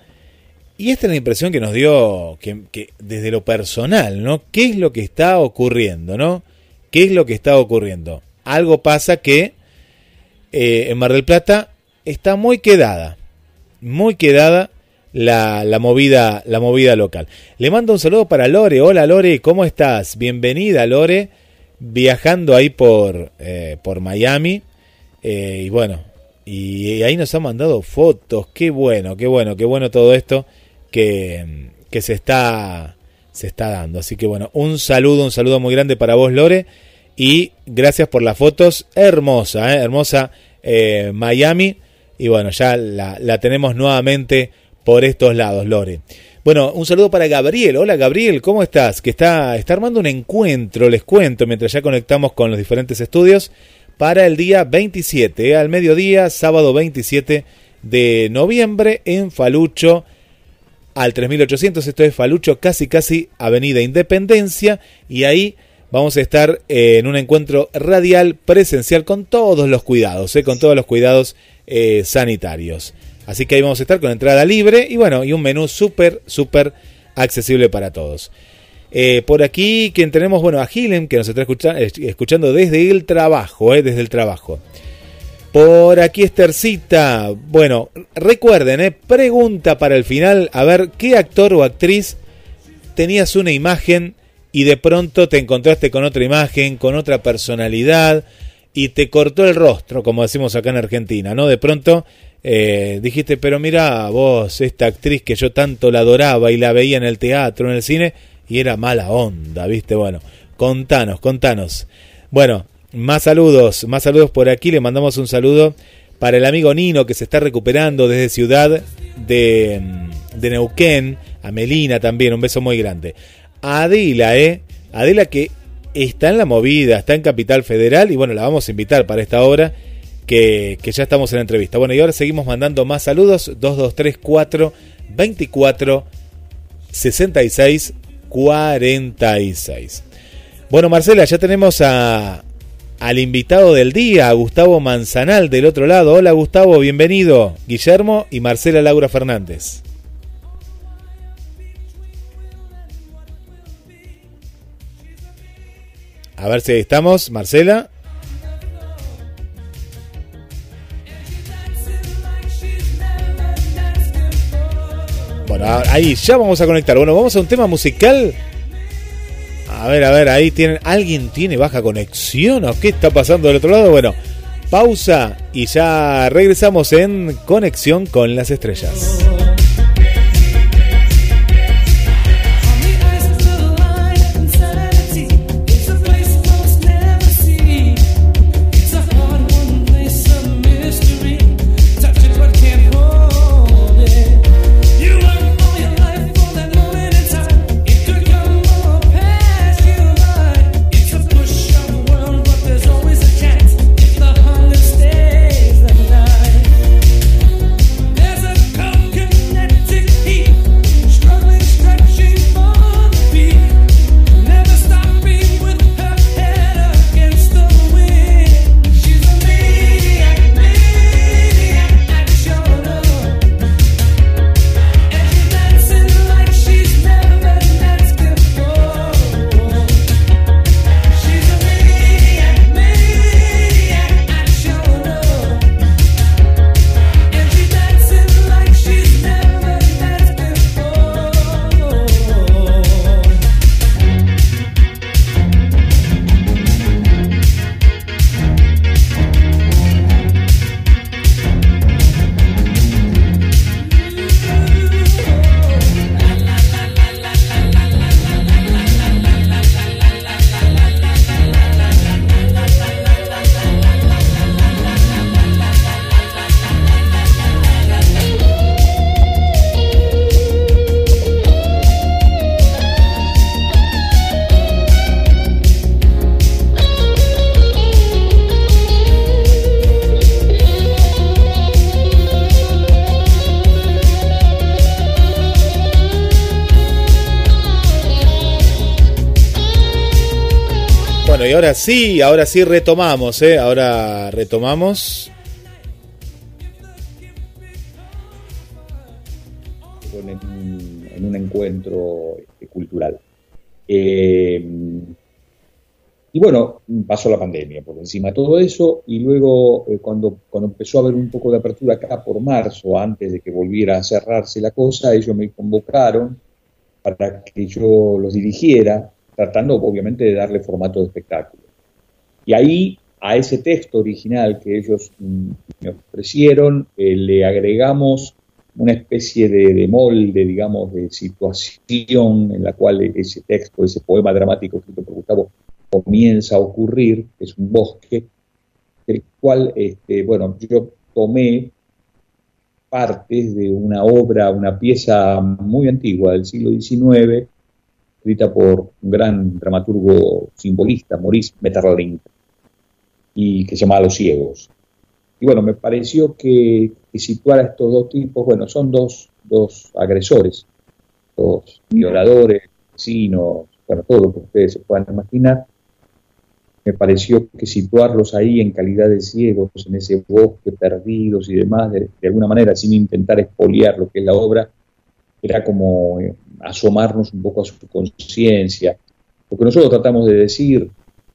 Y esta es la impresión que nos dio que, desde lo personal, ¿no? ¿Qué es lo que está ocurriendo, ¿no? ¿Qué es lo que está ocurriendo? Algo pasa que eh, en Mar del Plata está muy quedada muy quedada la, movida, la movida local. Le mando un saludo para Lore. Hola Lore, ¿cómo estás? Bienvenida Lore, viajando ahí por, eh, por Miami. Eh, y bueno, y, ahí nos han mandado fotos. Qué bueno, qué bueno, qué bueno todo esto que, que se, está, se está dando. Así que bueno, un saludo, un saludo muy grande para vos Lore. Y gracias por las fotos. Hermosa, ¿eh? hermosa Miami y bueno, ya la, tenemos nuevamente por estos lados, Lore. Bueno, un saludo para Gabriel. Hola Gabriel, ¿cómo estás? Que está, está armando un encuentro, les cuento, mientras ya conectamos con los diferentes estudios, para el día 27, al mediodía, sábado 27 de noviembre, en Falucho, al 3800. Esto es Falucho, casi casi Avenida Independencia, y ahí vamos a estar en un encuentro radial presencial con todos los cuidados, ¿eh? con todos los cuidados eh, sanitarios. Así que ahí vamos a estar con entrada libre y bueno, y un menú súper, súper accesible para todos. Eh, por aquí quien tenemos, bueno, a Gilem que nos está escuchando, desde el trabajo, eh, desde el trabajo. Por aquí Estercita, bueno, recuerden, eh, pregunta para el final, a ver, ¿qué actor o actriz tenías una imagen y de pronto te encontraste con otra imagen, con otra personalidad? y te cortó el rostro, como decimos acá en Argentina, ¿no? De pronto eh, dijiste, pero mira vos, esta actriz que yo tanto la adoraba y la veía en el teatro, en el cine, y era mala onda, ¿viste? Bueno, contanos, contanos. Bueno, más saludos, más saludos por aquí. Le mandamos un saludo para el amigo Nino que se está recuperando desde Ciudad de, de Neuquén. A Melina también, un beso muy grande. A Adila, ¿eh? Adela que está en la movida, está en Capital Federal y bueno, la vamos a invitar para esta hora que, ya estamos en la entrevista. Bueno, y ahora seguimos mandando más saludos. 2234 24 66 46. Bueno, Marcela, ya tenemos a, al invitado del día, a Gustavo Manzanal del otro lado. Hola Gustavo, bienvenido. Guillermo y Marcela Laura Fernández. A ver si estamos, Marcela. Ahí ya vamos a conectar. Bueno, vamos a un tema musical. A ver, a ver, ahí tienen. ¿Alguien tiene baja conexión o qué está pasando del otro lado? Bueno, pausa y ya regresamos en Conexión con las Estrellas. Sí, ahora sí retomamos, ¿eh? Ahora retomamos. En un, encuentro este, cultural. Eh, y bueno, pasó la pandemia por encima de todo eso y luego eh, cuando, cuando empezó a haber un poco de apertura acá por marzo, antes de que volviera a cerrarse la cosa, ellos me convocaron para que yo los dirigiera tratando obviamente de darle formato de espectáculo. Y ahí a ese texto original que ellos mm, me ofrecieron, eh, le agregamos una especie de, molde, digamos, de situación en la cual ese texto, ese poema dramático escrito por Gustavo, comienza a ocurrir, es un bosque, el cual, este, bueno, yo tomé partes de una obra, una pieza muy antigua del siglo XIX, escrita por un gran dramaturgo simbolista, Maurice Maeterlinck, y que se llama Los Ciegos. Y bueno, me pareció que, situar a estos dos tipos, bueno, son dos, dos agresores, dos violadores, vecinos, bueno, todo lo que ustedes se puedan imaginar. Me pareció que situarlos ahí en calidad de ciegos, en ese bosque perdidos y demás, de, de alguna manera, sin intentar expoliar lo que es la obra, era como asomarnos un poco a su conciencia. Lo que nosotros tratamos de decir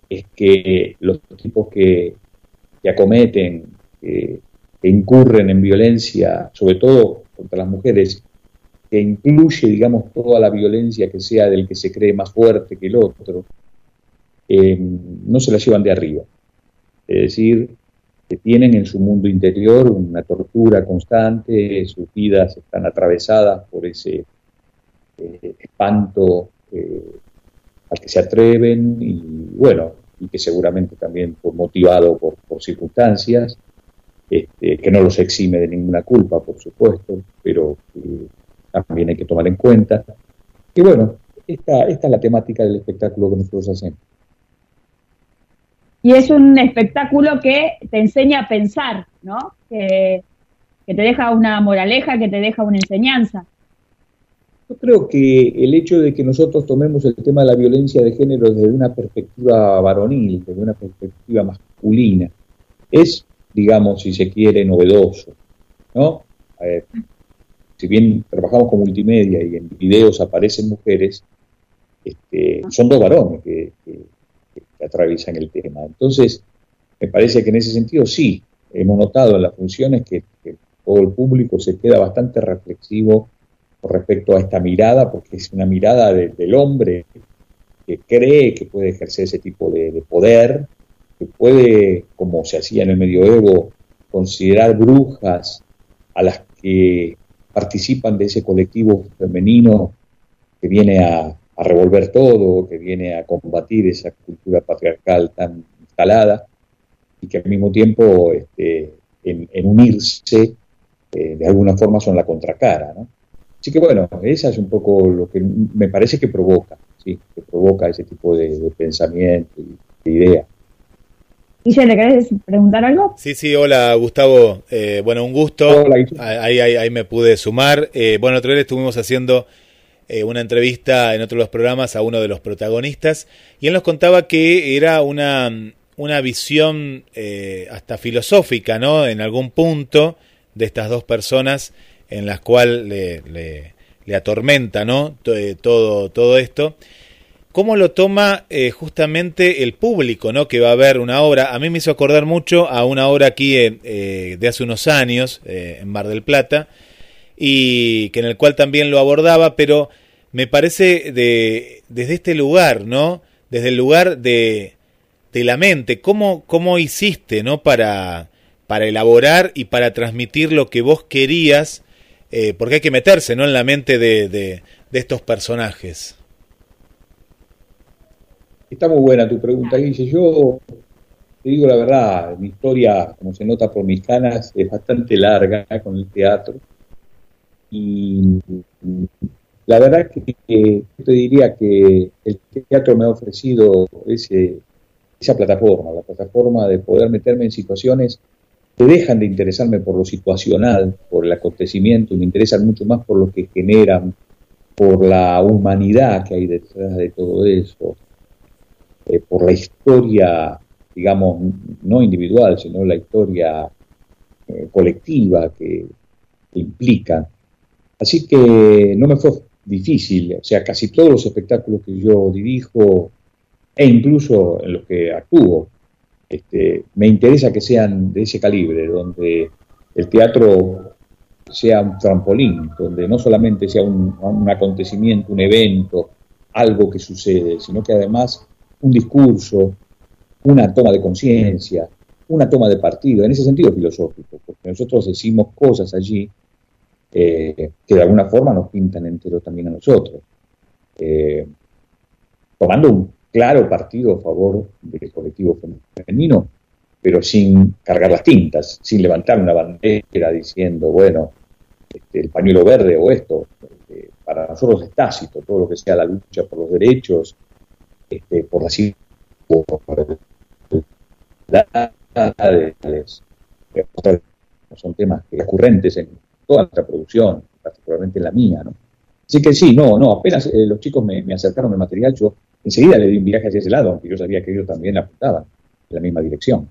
es que los tipos que, acometen, que incurren en violencia, sobre todo contra las mujeres, que incluye, digamos, toda la violencia que sea del que se cree más fuerte que el otro, eh, no se la llevan de arriba. Es decir, tienen en su mundo interior una tortura constante, sus vidas están atravesadas por ese eh, espanto eh, al que se atreven y bueno, y que seguramente también fue motivado por, circunstancias, este, que no los exime de ninguna culpa, por supuesto, pero también hay que tomar en cuenta. Y bueno, esta, esta es la temática del espectáculo que nosotros hacemos. Y es un espectáculo que te enseña a pensar, ¿no? Que, que te deja una moraleja, que te deja una enseñanza. Yo creo que el hecho de que nosotros tomemos el tema de la violencia de género desde una perspectiva varonil, desde una perspectiva masculina, es, digamos, si se quiere, novedoso, ¿no? si bien trabajamos con multimedia y en videos aparecen mujeres, este, son dos varones que, atraviesan el tema. Entonces, me parece que en ese sentido sí, hemos notado en las funciones que todo el público se queda bastante reflexivo respecto a esta mirada, porque es una mirada del hombre que cree que puede ejercer ese tipo de, poder, que puede, como se hacía en el medioevo, considerar brujas a las que participan de ese colectivo femenino que viene a, revolver todo, que viene a combatir esa cultura patriarcal tan instalada y que al mismo tiempo este, en, unirse eh, de alguna forma son la contracara. ¿no? Así que bueno, esa es un poco lo que me parece que provoca, sí, que provoca ese tipo de, pensamiento y de idea. Guille, ¿le querés preguntar algo? Sí, sí, hola Gustavo, eh, bueno, un gusto, ahí, ahí, me pude sumar. Eh, bueno, otra vez estuvimos haciendo eh, una entrevista en otro de los programas a uno de los protagonistas y él nos contaba que era una, una visión hasta filosófica, ¿no? En algún punto de estas dos personas en las cuales le, le, atormenta ¿no? Eh, todo, todo esto. ¿Cómo lo toma eh, justamente el público ¿no? que va a ver una obra? A mí me hizo acordar mucho a una obra aquí eh, de hace unos años, en Mar del Plata, y que en el cual también lo abordaba, pero me parece de, desde este lugar, ¿no? Desde el lugar de, de la mente, ¿cómo, cómo hiciste, ¿no? Para, para elaborar y para transmitir lo que vos querías eh, porque hay que meterse ¿no? en la mente de, estos personajes. Está muy buena tu pregunta, Guille. Yo te digo la verdad, mi historia, como se nota por mis canas, es bastante larga con el teatro. Y la verdad que, que te diría que el teatro me ha ofrecido ese, esa plataforma, la plataforma de poder meterme en situaciones que dejan de interesarme por lo situacional, por el acontecimiento, y me interesan mucho más por lo que generan, por la humanidad que hay detrás de todo eso, eh, por la historia, digamos, no individual, sino la historia eh, colectiva que implica. Así que no me fue difícil, o sea, casi todos los espectáculos que yo dirijo, e incluso en los que actúo, este, me interesa que sean de ese calibre, donde el teatro sea un trampolín, donde no solamente sea un, acontecimiento, un evento, algo que sucede, sino que además un discurso, una toma de conciencia, una toma de partido, en ese sentido filosófico, porque nosotros decimos cosas allí eh, que de alguna forma nos pintan entero también a nosotros. Eh, tomando un claro partido a favor del colectivo femenino, pero sin cargar las tintas, sin levantar una bandera diciendo, bueno, este, el pañuelo verde o esto. Este, para nosotros es tácito, todo lo que sea la lucha por los derechos, este, por las son temas recurrentes en toda nuestra producción, particularmente en la mía, ¿no? Así que sí, no, no, apenas eh, los chicos me, me, acercaron el material, yo enseguida le di un viaje hacia ese lado, aunque yo sabía que ellos también apuntaban en la misma dirección.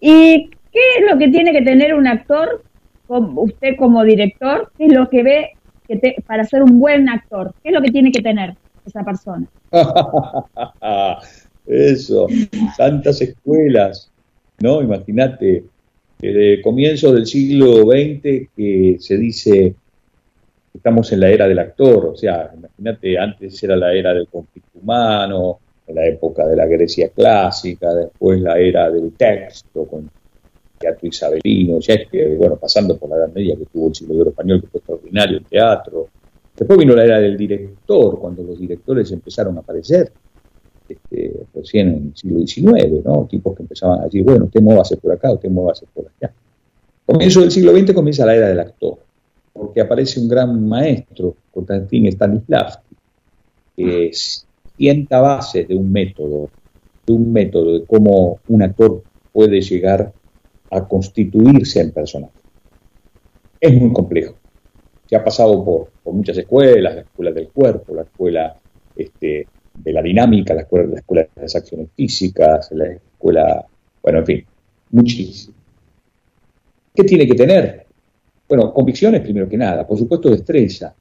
¿Y qué es lo que tiene que tener un actor, usted como director, qué es lo que ve que para ser un buen actor? ¿Qué es lo que tiene que tener esa persona? Eso, tantas escuelas, ¿no? Imagínate, el comienzo del siglo XX que se dice estamos en la era del actor, o sea, imagínate, antes era la era del conflicto humano, en la época de la Grecia clásica, después la era del texto con teatro isabelino, que bueno, pasando por la Edad Media que tuvo el siglo de oro español, que fue extraordinario el teatro. Después vino la era del director, cuando los directores empezaron a aparecer, este, recién en el siglo XIX, ¿no? Tipos que empezaban a decir, bueno, usted muévase por acá, usted muévase por allá. Comienzo del siglo XX comienza la era del actor, porque aparece un gran maestro, Konstantin Stanislavski, que sienta bases de un método, de un método de cómo un actor puede llegar a constituirse en personaje. Es muy complejo. Se ha pasado por, muchas escuelas, la escuela del cuerpo, la escuela este, de la dinámica, la escuela, la escuela de las acciones físicas, la escuela, bueno, en fin, muchísimo. ¿Qué tiene que tener? Bueno, convicciones primero que nada, por supuesto destreza,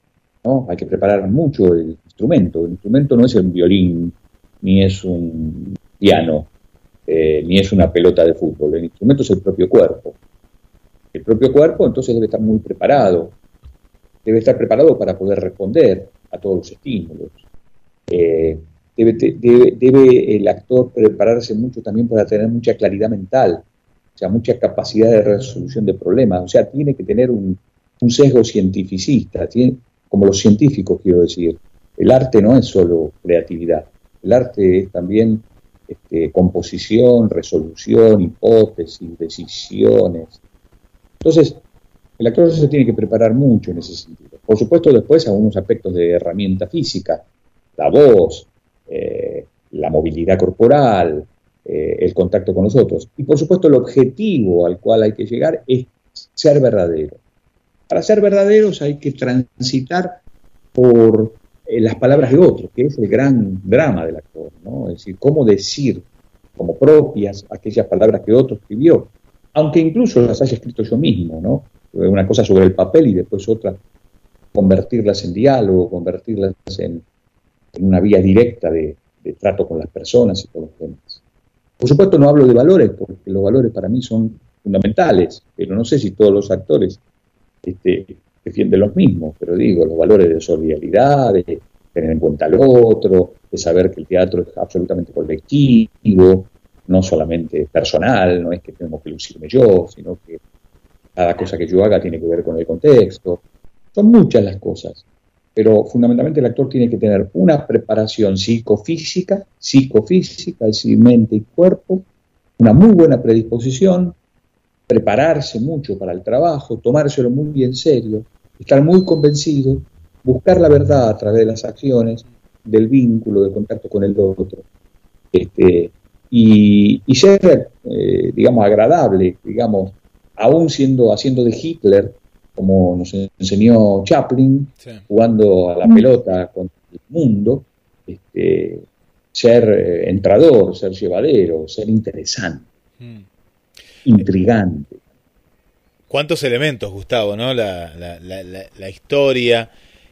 ¿no? Hay que preparar mucho el instrumento. El instrumento no es un violín, ni es un piano, eh, ni es una pelota de fútbol. El instrumento es el propio cuerpo. El propio cuerpo entonces debe estar muy preparado. Debe estar preparado para poder responder a todos los estímulos. Eh, debe, debe, el actor prepararse mucho también para tener mucha claridad mental, o sea, mucha capacidad de resolución de problemas. O sea, tiene que tener un, un sesgo cientificista, tiene, como los científicos quiero decir. El arte no es solo creatividad, el arte es también este, composición, resolución, hipótesis, decisiones. Entonces, el actor se tiene que preparar mucho en ese sentido. Por supuesto, después algunos aspectos de herramienta física, la voz, eh, la movilidad corporal, eh, el contacto con los otros. Y por supuesto, el objetivo al cual hay que llegar es ser verdadero. Para ser verdaderos hay que transitar por eh, las palabras de otros, que es el gran drama del actor, ¿no? Es decir, cómo decir como propias aquellas palabras que otro escribió, aunque incluso las haya escrito yo mismo, ¿no? Una cosa sobre el papel y después otra convertirlas en diálogo, convertirlas en, una vía directa de, trato con las personas y con los demás. Por supuesto no hablo de valores, porque los valores para mí son fundamentales, pero no sé si todos los actores este, defiende los mismos, pero digo, los valores de solidaridad, de tener en cuenta al otro, de saber que el teatro es absolutamente colectivo, no solamente personal, no es que tengo que lucirme yo, sino que cada cosa que yo haga tiene que ver con el contexto. Son muchas las cosas, pero fundamentalmente el actor tiene que tener una preparación psicofísica, psicofísica, es decir, mente y cuerpo, una muy buena predisposición, prepararse mucho para el trabajo, tomárselo muy en serio, estar muy convencido, buscar la verdad a través de las acciones, del vínculo, del contacto con el otro, este, y, ser, eh, digamos, agradable, digamos, aún siendo, haciendo de Hitler, como nos enseñó Chaplin, jugando a la pelota con el mundo, este, ser eh, entrador, ser llevadero, ser interesante, hmm. intrigante. ¿Cuántos elementos, Gustavo, no? La, la, historia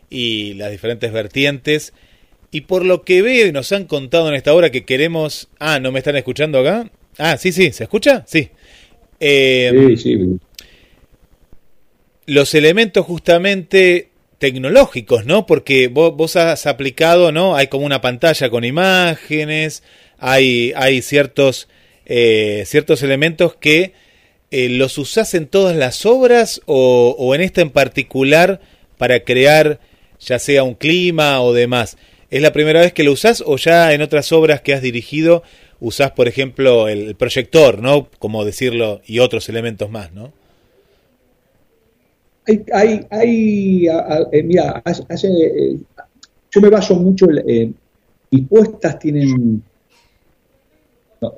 y las diferentes vertientes. Y por lo que veo y nos han contado en esta hora que queremos... Ah, ¿no me están escuchando acá? Ah, sí, sí, ¿se escucha? Sí. Eh, sí, sí. Los elementos justamente tecnológicos, ¿no? Porque vos, vos, has aplicado, ¿no? Hay como una pantalla con imágenes, hay, hay ciertos, eh, ciertos elementos que eh, ¿los usás en todas las obras o, en esta en particular para crear ya sea un clima o demás? ¿Es la primera vez que lo usás o ya en otras obras que has dirigido usás, por ejemplo, el proyector, ¿no? Como decirlo, y otros elementos más, ¿no? Hay, hay, hay eh, mira, hace, eh, yo me baso mucho, en mis puestas tienen,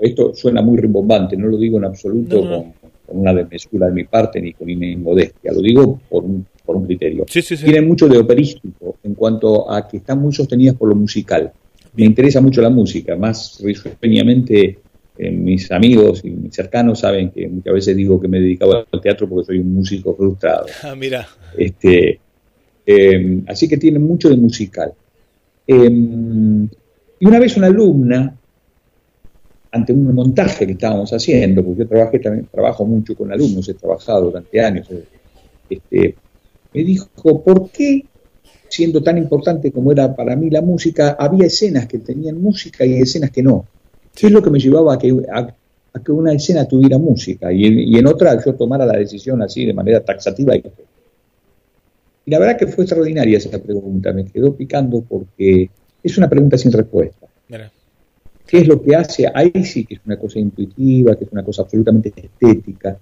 esto suena muy rimbombante, no lo digo en absoluto con con una desmesura de mi parte ni con mi modestia, lo digo por un, por un criterio. Tienen mucho de operístico en cuanto a que están muy sostenidas por lo musical. Me interesa mucho la música, más risueñamente eh, mis amigos y mis cercanos saben que muchas veces digo que me he dedicado al teatro porque soy un músico frustrado. Ah, mira. Este, em, así que tienen mucho de musical. Em, y una vez una alumna ante un montaje que estábamos haciendo, porque yo trabajé también, trabajo mucho con alumnos, he trabajado durante años, este, me dijo, ¿por qué siendo tan importante como era para mí la música, había escenas que tenían música y escenas que no. Eso es lo que me llevaba a que, a, que una escena tuviera música y, y, en otra yo tomara la decisión así de manera taxativa. Y, y la verdad que fue extraordinaria esa pregunta, me quedó picando porque es una pregunta sin respuesta. ¿Qué es lo que hace? Ahí sí que es una cosa intuitiva, que es una cosa absolutamente estética.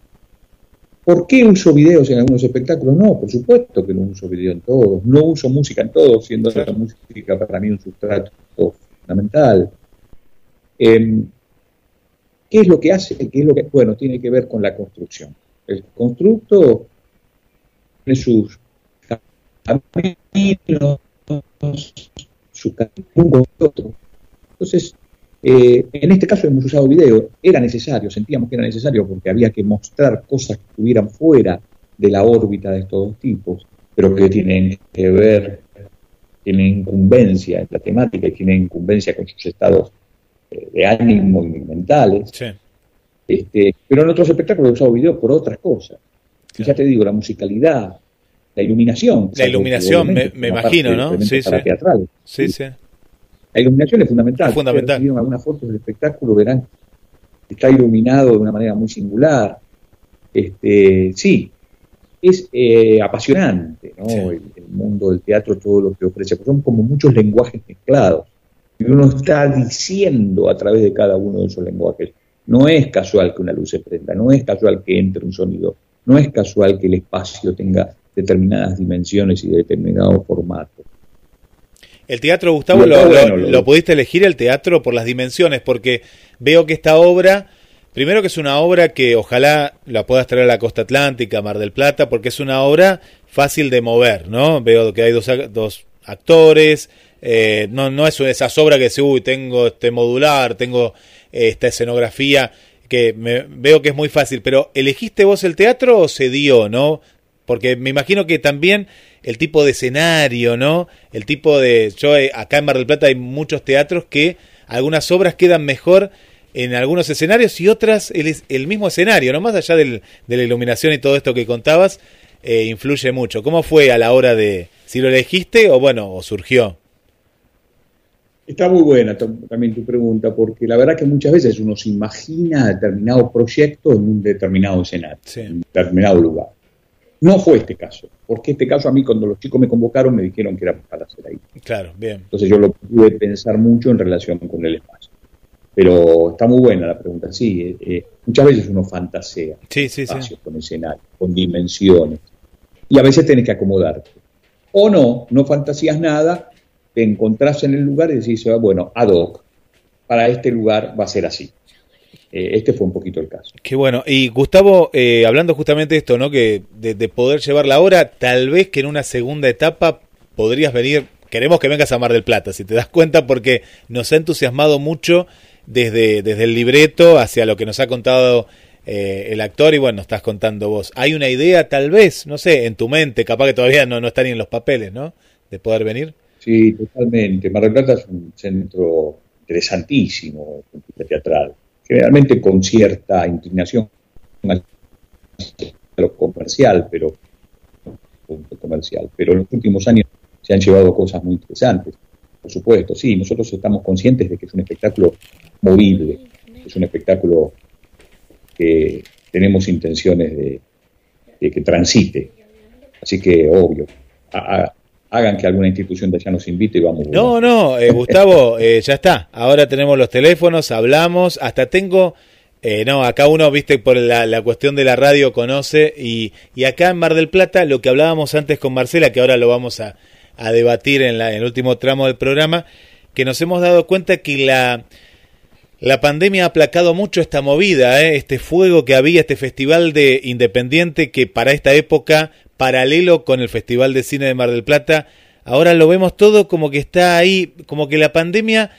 ¿Por qué uso videos en algunos espectáculos? No, por supuesto que no uso video en todos. No uso música en todos, siendo la música para mí un sustrato fundamental. Em, ¿Qué es lo que hace? ¿Qué es lo que, bueno, tiene que ver con la construcción. El constructo tiene sus caminos, sus caminos, entonces eh, en este caso hemos usado video, era necesario, sentíamos que era necesario porque había que mostrar cosas que estuvieran fuera de la órbita de estos dos tipos, pero que tienen que ver, tienen incumbencia en la temática y tienen incumbencia con sus estados de ánimo y mentales. Este, pero en otros espectáculos he usado video por otras cosas. Y ya te digo, la musicalidad, la iluminación. La iluminación, me, imagino, ¿no? Sí, sí. sí, sí. La iluminación es fundamental. fundamental. Si algunas fotos del espectáculo, verán que está iluminado de una manera muy singular. Este, sí, es eh, apasionante ¿no? El, mundo del teatro, todo lo que ofrece. Porque son como muchos lenguajes mezclados. Y uno está diciendo a través de cada uno de esos lenguajes. No es casual que una luz se prenda, no es casual que entre un sonido, no es casual que el espacio tenga determinadas dimensiones y determinado formato. El teatro, Gustavo, lo, pudiste elegir el teatro por las dimensiones, porque veo que esta obra, primero que es una obra que ojalá la puedas traer a la costa atlántica, Mar del Plata, porque es una obra fácil de mover, ¿no? Veo que hay dos, dos actores, eh, no, no es esas obras que dice, uy, tengo este modular, tengo esta escenografía, que me, veo que es muy fácil, pero ¿elegiste vos el teatro o se dio, no? Porque me imagino que también el tipo de escenario, ¿no? El tipo de... Yo eh, acá en Mar del Plata hay muchos teatros que algunas obras quedan mejor en algunos escenarios y otras el, el mismo escenario, ¿no? Más allá del, de la iluminación y todo esto que contabas, eh, influye mucho. ¿Cómo fue a la hora de... si lo elegiste o bueno, o surgió? Está muy buena también tu pregunta, porque la verdad que muchas veces uno se imagina determinado proyecto en un determinado escenario, en un determinado lugar. No fue este caso, porque este caso a mí cuando los chicos me convocaron me dijeron que era para hacer ahí. Claro, bien. Entonces yo lo pude pensar mucho en relación con el espacio. Pero está muy buena la pregunta, sí. Eh, eh, muchas veces uno fantasea sí, sí, espacios con escenarios, con dimensiones. Y a veces tienes que acomodarte. O no, no fantasías nada, te encontrás en el lugar y decís, ah, bueno, ad hoc, para este lugar va a ser así. Eh, este fue un poquito el caso. Qué bueno. Y Gustavo, eh, hablando justamente de esto, ¿no? Que de, poder llevar la hora, tal vez que en una segunda etapa podrías venir. Queremos que vengas a Mar del Plata, si te das cuenta, porque nos ha entusiasmado mucho desde, desde el libreto hacia lo que nos ha contado eh, el actor y bueno, estás contando vos. ¿Hay una idea tal vez, no sé, en tu mente, capaz que todavía no, no está ni en los papeles, ¿no? De poder venir. Sí, totalmente. Mar del Plata es un centro interesantísimo, teatral generalmente con cierta inclinación a lo comercial, pero comercial, pero en los últimos años se han llevado cosas muy interesantes. Por supuesto, sí, nosotros estamos conscientes de que es un espectáculo movible, es un espectáculo que tenemos intenciones de, que transite. Así que, obvio, hagan que alguna institución de allá nos invite y vamos. No, no, eh, Gustavo, eh, ya está. Ahora tenemos los teléfonos, hablamos, hasta tengo... Eh, no, acá uno, viste, por la, cuestión de la radio conoce y, y, acá en Mar del Plata, lo que hablábamos antes con Marcela, que ahora lo vamos a, a debatir en, la, en, el último tramo del programa, que nos hemos dado cuenta que la, la pandemia ha aplacado mucho esta movida, este fuego que había, este festival de Independiente que para esta época paralelo con el Festival de Cine de Mar del Plata. Ahora lo vemos todo como que está ahí, como que la pandemia,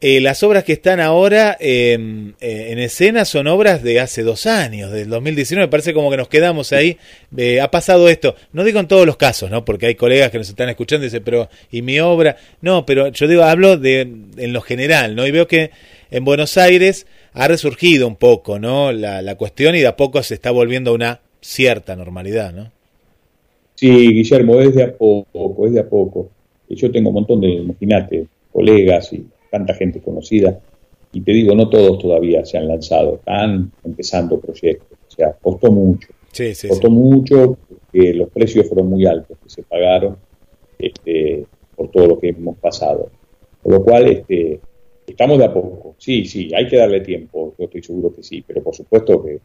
eh, las obras que están ahora em, eh, en escena son obras de hace dos años, del 2019, parece como que nos quedamos ahí. Eh, ha pasado esto, no digo en todos los casos, ¿no? porque hay colegas que nos están escuchando y dicen, pero ¿y mi obra? No, pero yo digo, hablo de en lo general, ¿no? Y veo que en Buenos Aires ha resurgido un poco, ¿no? La, la cuestión y de a poco se está volviendo una cierta normalidad, ¿no? Sí, Guillermo, es de a poco, es de a poco. Yo tengo un montón de, imagínate, colegas y tanta gente conocida, y te digo, no todos todavía se han lanzado, están empezando proyectos, o sea, costó mucho. Sí, sí, costó mucho, porque los precios fueron muy altos que se pagaron este, por todo lo que hemos pasado. Por lo cual, este, estamos de a poco. Sí, sí, hay que darle tiempo, yo estoy seguro que sí, pero por supuesto que,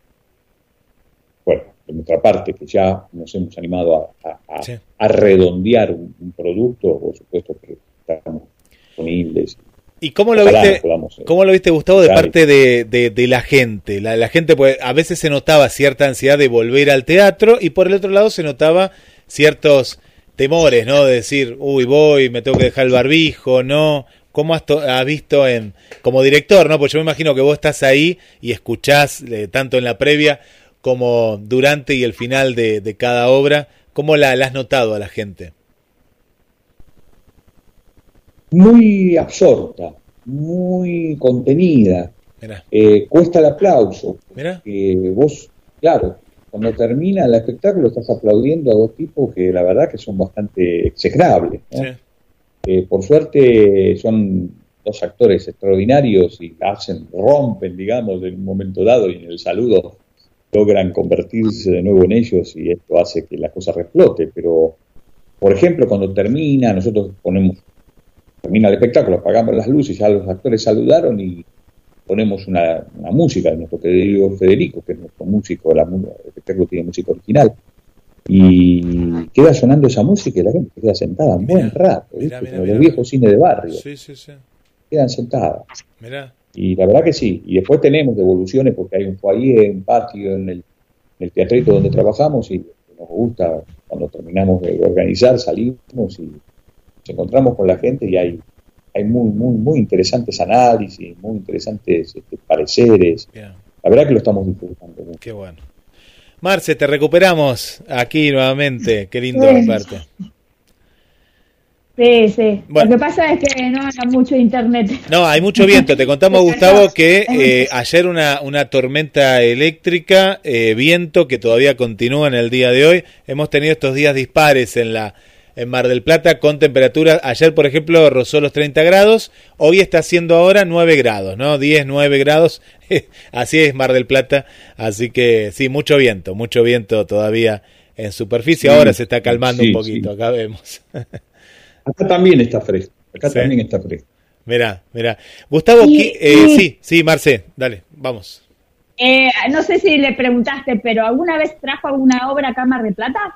bueno, de nuestra parte, que ya nos hemos animado a, redondear un, producto, por supuesto que estamos disponibles. ¿Y cómo lo, viste, eh, cómo lo viste, Gustavo, de parte de, la gente? La, la, gente, pues, a veces se notaba cierta ansiedad de volver al teatro y por el otro lado se notaba ciertos temores, ¿no? De decir, uy, voy, me tengo que dejar el barbijo, ¿no? ¿Cómo has, visto en, como director, no? Pues yo me imagino que vos estás ahí y escuchás eh, tanto en la previa como durante y el final de, cada obra. ¿Cómo la, has notado a la gente? Muy absorta, muy contenida. Eh, cuesta el aplauso. Vos, claro, cuando termina el espectáculo estás aplaudiendo a dos tipos que la verdad que son bastante execrables. Eh, por suerte son dos actores extraordinarios y hacen, rompen, digamos, en un momento dado y en el saludo logran convertirse de nuevo en ellos y esto hace que la cosa reflote. Pero, por ejemplo, cuando termina, nosotros ponemos, termina el espectáculo, apagamos las luces, ya los actores saludaron y ponemos una, música de nuestro querido Federico, que es nuestro músico, la, el espectáculo tiene música original, y queda sonando esa música y la gente queda sentada un buen rato, como los viejos cines de barrio. Quedan sentadas. Y la verdad que sí. Y después tenemos devoluciones porque hay un foyer, un patio en el, en el teatrito donde trabajamos y nos gusta cuando terminamos de organizar, salimos y nos encontramos con la gente y hay hay muy, muy, muy interesantes análisis, muy interesantes este, pareceres. La verdad que lo estamos disfrutando. Mucho. Qué bueno. Marce, te recuperamos aquí nuevamente. Qué lindo verte. Sí, sí. Lo que pasa es que no hay mucho internet. No, hay mucho viento. Te contamos, Gustavo, que eh, ayer una, una tormenta eléctrica, eh, viento que todavía continúa en el día de hoy. Hemos tenido estos días dispares en la en Mar del Plata con temperaturas, ayer por ejemplo rozó los 30 grados, hoy está haciendo ahora 9 grados, ¿no? 10, 9 grados, así es Mar del Plata, así que sí, mucho viento, mucho viento todavía en superficie, ahora se está calmando un poquito, acá vemos. acá también está fresco, acá también está fresco. Mirá, mirá. Gustavo, eh, sí, sí, Marce, dale, vamos. Eh, no sé si le preguntaste, pero ¿alguna vez trajo alguna obra acá a Mar del Plata?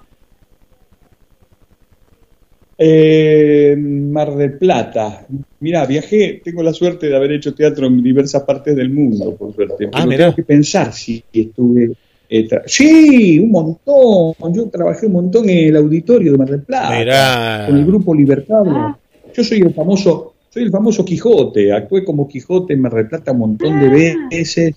Eh, Mar del Plata. Mira, viajé, tengo la suerte de haber hecho teatro en diversas partes del mundo, por suerte. Ah, pero tengo que pensar si estuve. Eh, sí, un montón. Yo trabajé un montón en el auditorio de Mar del Plata. Con el grupo Libertad. Ah. Yo soy el famoso, soy el famoso Quijote. Actué como Quijote en Mar del Plata un montón de ah. veces.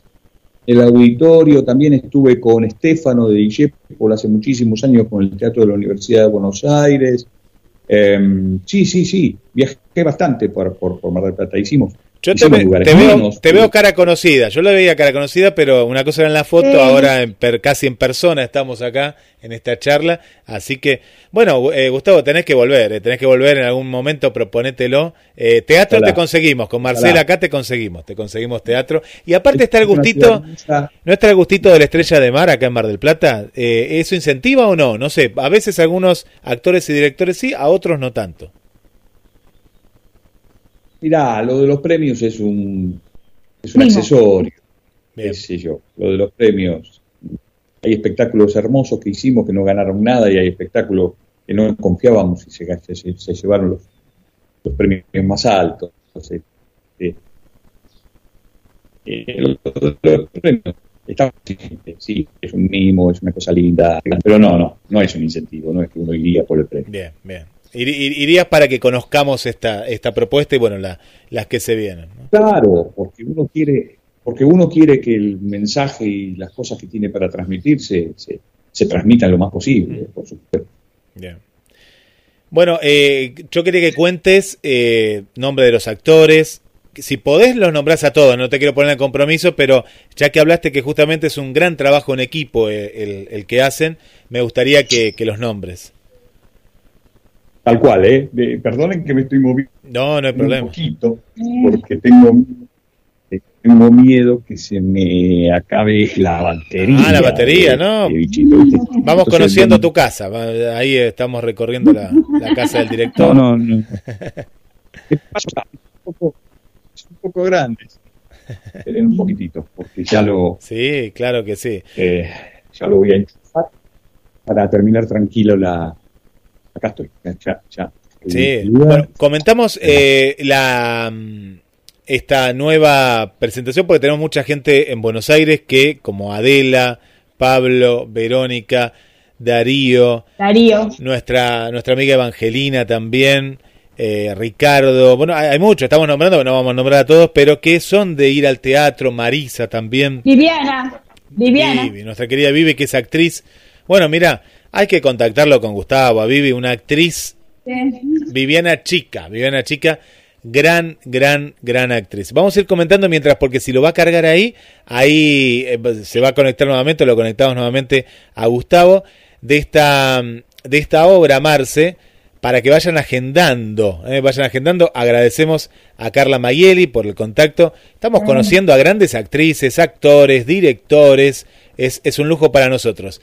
El auditorio también estuve con Estefano de por hace muchísimos años con el Teatro de la Universidad de Buenos Aires. Em, sí, sí, sí, viajé bastante por, por, por Mar del Plata, hicimos yo te, veo, te veo, cara conocida, yo la veía cara conocida, pero una cosa era en la foto, ahora en casi en persona estamos acá en esta charla, así que, bueno, eh, Gustavo, tenés que volver, eh, tenés que volver en algún momento, proponételo. Eh, teatro te conseguimos, con Marcela acá te conseguimos, te conseguimos teatro, y aparte está el gustito, ¿no está el gustito de la estrella de mar acá en Mar del Plata? ¿Eso incentiva o no? No sé, a veces algunos actores y directores sí, a otros no tanto. Mirá, lo de los premios es un, es un accesorio, qué sé yo. Lo de los premios, hay espectáculos hermosos que hicimos que no ganaron nada y hay espectáculos que no confiábamos y se, se, llevaron los, los, premios más altos. Entonces, eh, eh, los, premios está, sí, es un mimo, es una cosa linda, pero no, no, no es un incentivo, no es que uno iría por el premio. Bien, bien irías para que conozcamos esta, esta propuesta y bueno, las que se vienen. Claro, porque uno quiere, porque uno quiere que el mensaje y las cosas que tiene para transmitirse se, se transmitan lo más posible, mm. por supuesto. Bien. Bueno, eh, yo quería que cuentes eh, nombre de los actores. Si podés, los nombrás a todos, no te quiero poner en compromiso, pero ya que hablaste que justamente es un gran trabajo en equipo eh, el, el, que hacen, me gustaría que, que los nombres. Tal cual, ¿eh? perdonen que me estoy moviendo. No, no hay problema. Un poquito, porque tengo, tengo miedo que se me acabe la batería. Ah, la batería, ¿no? Vamos conociendo tu casa. Ahí estamos recorriendo la, casa del director. No, no, no. es un poco, un poco grande. un poquitito, porque ya lo. Sí, claro que sí. Eh, ya lo voy a enchufar para terminar tranquilo la, acá estoy, ya, ya. Sí, bueno, comentamos eh, la esta nueva presentación porque tenemos mucha gente en Buenos Aires que, como Adela, Pablo, Verónica, Darío, Darío. Nuestra, nuestra amiga Evangelina también, eh, Ricardo, bueno, hay, muchos, estamos nombrando, no vamos a nombrar a todos, pero que son de ir al teatro, Marisa también. Viviana, Viviana. nuestra querida Vivi, que es actriz. Bueno, mira, hay que contactarlo con Gustavo, a Vivi, una actriz Viviana Chica, Viviana Chica, gran, gran, gran actriz. Vamos a ir comentando mientras, porque si lo va a cargar ahí, ahí eh, se va a conectar nuevamente, lo conectamos nuevamente a Gustavo, de esta, de esta obra, Marce, para que vayan agendando, eh, vayan agendando. Agradecemos a Carla Mayeli por el contacto. Estamos conociendo a grandes actrices, actores, directores. Es, es un lujo para nosotros.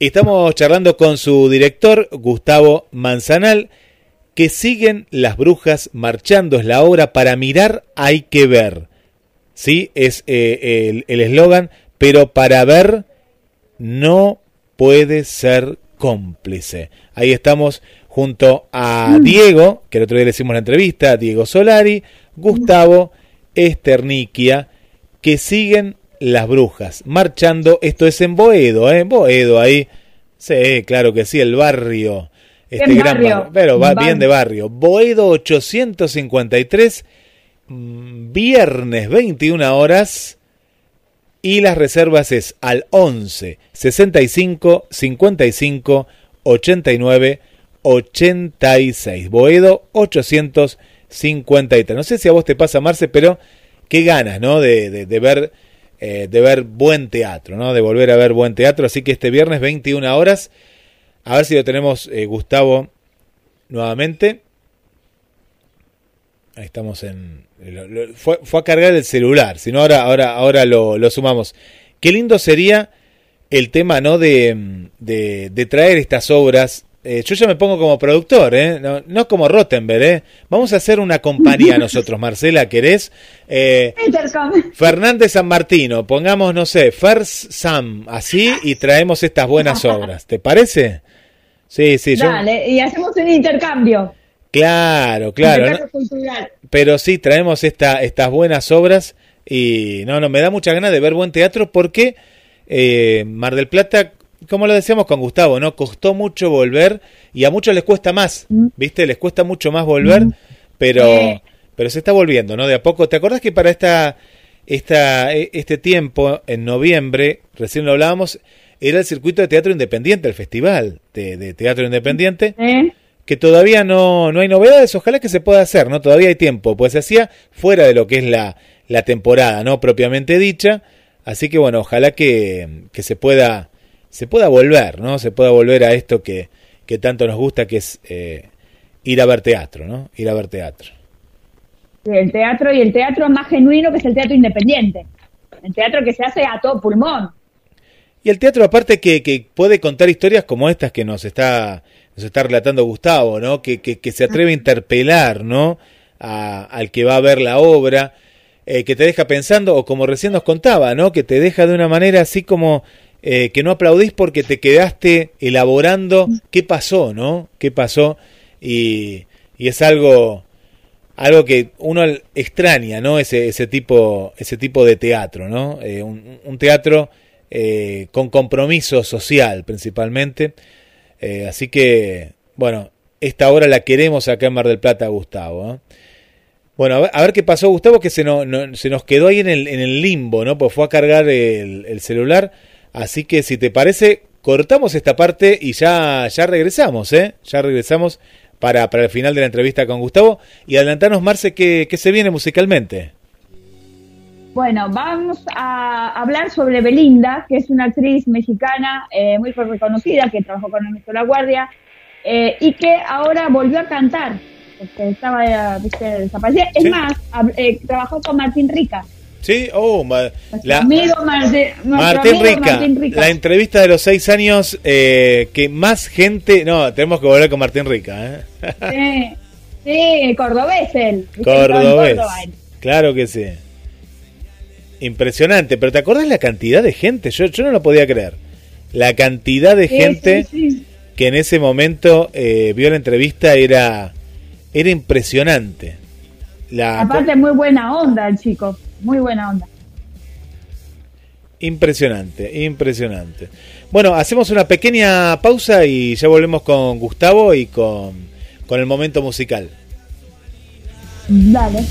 Estamos charlando con su director, Gustavo Manzanal, que siguen las brujas marchando. Es la obra para mirar hay que ver. ¿Sí? Es eh, el eslogan, pero para ver no puede ser cómplice. Ahí estamos junto a Diego, que el otro día le hicimos la entrevista, Diego Solari, Gustavo Esterniquia, que siguen las Brujas, marchando, esto es en Boedo, ¿eh? Boedo ahí, sí, claro que sí, el barrio, este gran barrio, pero va bien de barrio. Boedo 853, mm, viernes 21 horas, y las reservas es al 11 65 55 89 86. Boedo 853. No sé si a vos te pasa, Marce, pero qué ganas, ¿no? De, de ver eh, de ver buen teatro, ¿no? De volver a ver buen teatro. Así que este viernes 21 horas, a ver si lo tenemos eh, Gustavo nuevamente. Ahí estamos en... fue, fue, a cargar el celular, si no ahora, ahora, ahora lo, lo, sumamos. Qué lindo sería el tema, ¿no? De, de, de traer estas obras eh, yo ya me pongo como productor, ¿eh? no, no como Rottenberg. ¿eh? Vamos a hacer una compañía nosotros, Marcela, ¿querés? Eh, Fernández San Martino, pongamos, no sé, First Sam, así, y traemos estas buenas obras. ¿Te parece? Sí, sí. Dale, y hacemos un intercambio. Claro, claro. Pero sí, traemos esta, estas buenas obras y no, no, me da mucha ganas de ver buen teatro porque eh, Mar del Plata como lo decíamos con Gustavo, ¿no? Costó mucho volver y a muchos les cuesta más, mm. ¿viste? Les cuesta mucho más volver, mm. pero, pero se está volviendo, ¿no? De a poco. ¿Te acordás que para esta, esta, e, este tiempo, en noviembre, recién lo hablábamos, era el circuito de teatro independiente, el festival de, teatro independiente? Que todavía no, no hay novedades, ojalá que se pueda hacer, ¿no? Todavía hay tiempo, pues se hacía fuera de lo que es la, la temporada, ¿no? Propiamente dicha. Así que bueno, ojalá que, que se pueda se pueda volver, ¿no? Se pueda volver a esto que, que tanto nos gusta, que es eh, ir a ver teatro, ¿no? Ir a ver teatro. El teatro y el teatro más genuino que es el teatro independiente. El teatro que se hace a todo pulmón. Y el teatro aparte que, que puede contar historias como estas que nos está, nos está relatando Gustavo, ¿no? Que, que, se atreve a interpelar, ¿no? al que va a ver la obra, eh, que te deja pensando, o como recién nos contaba, ¿no? Que te deja de una manera así como eh, que no aplaudís porque te quedaste elaborando qué pasó, ¿no? ¿Qué pasó? Y, y es algo, algo que uno extraña, ¿no? Ese, ese, tipo, ese tipo de teatro, ¿no? Eh, un, teatro eh, con compromiso social principalmente. así que, bueno, esta obra la queremos acá en Mar del Plata, Gustavo. Bueno, a ver, qué pasó, Gustavo, que se, se nos quedó ahí en el, en el limbo, ¿no? Pues fue a cargar el, el celular Así que si te parece, cortamos esta parte y ya, ya regresamos, ¿eh? Ya regresamos para, para el final de la entrevista con Gustavo. Y adelantanos, Marce, ¿qué, se viene musicalmente? Bueno, vamos a hablar sobre Belinda, que es una actriz mexicana eh, muy reconocida, que trabajó con Ernesto La Guardia, eh, y que ahora volvió a cantar, porque estaba ¿viste? desaparecida. Es Sí. más, eh, trabajó con Martín Rica. Sí, oh, ma- la- amigo Martín, nuestro Martín amigo Rica, Martín Rica. la entrevista de los seis años eh, que más gente... No, tenemos que volver con Martín Rica, ¿eh? Sí, sí, cordobés él. Cordobés. Claro que sí. Impresionante, pero ¿te acordás la cantidad de gente? Yo, yo no lo podía creer. La cantidad de Sí, gente sí. que en ese momento eh, vio la entrevista era, era impresionante. La, Aparte, muy buena onda el chico. Muy buena onda. Impresionante, impresionante. Bueno, hacemos una pequeña pausa y ya volvemos con Gustavo y con, con el momento musical. Dale.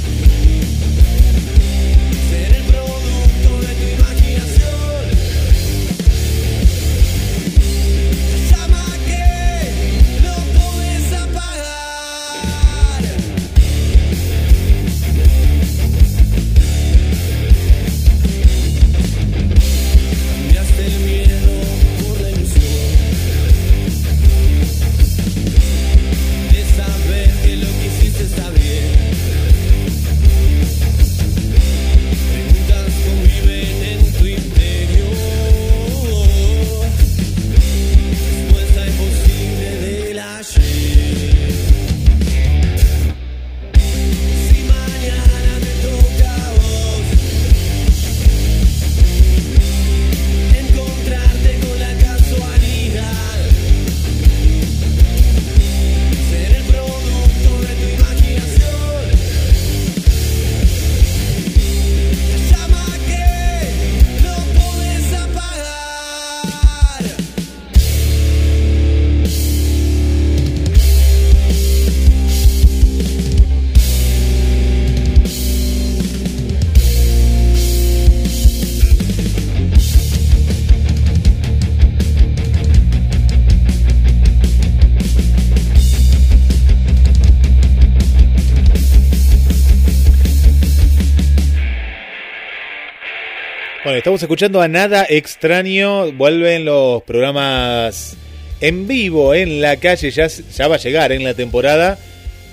Estamos escuchando a Nada Extraño. Vuelven los programas en vivo en la calle. Ya, va a llegar en la temporada.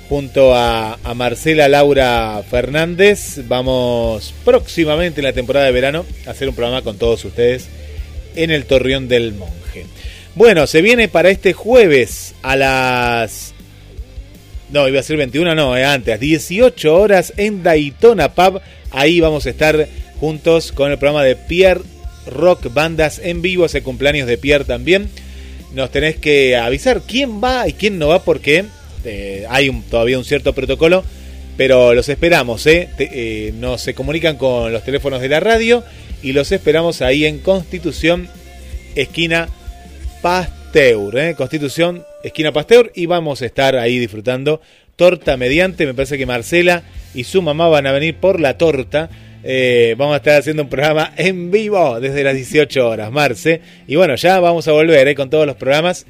Junto a, a Marcela Laura Fernández. Vamos próximamente en la temporada de verano a hacer un programa con todos ustedes en el Torreón del Monje. Bueno, se viene para este jueves a las no, iba a ser 21, no, eh, antes, 18 horas en Daytona Pub. Ahí vamos a estar juntos con el programa de Pierre Rock Bandas en vivo, ese cumpleaños de Pierre también. Nos tenés que avisar quién va y quién no va porque eh, hay todavía un cierto protocolo, pero los esperamos, ¿eh? Eh, nos se comunican con los teléfonos de la radio y los esperamos ahí en Constitución, esquina Pasteur, ¿eh? Constitución, esquina Pasteur, y vamos a estar ahí disfrutando torta mediante. Me parece que Marcela y su mamá van a venir por la torta. Eh, vamos a estar haciendo un programa en vivo desde las 18 horas, Marce. Y bueno, ya vamos a volver ¿eh? con todos los programas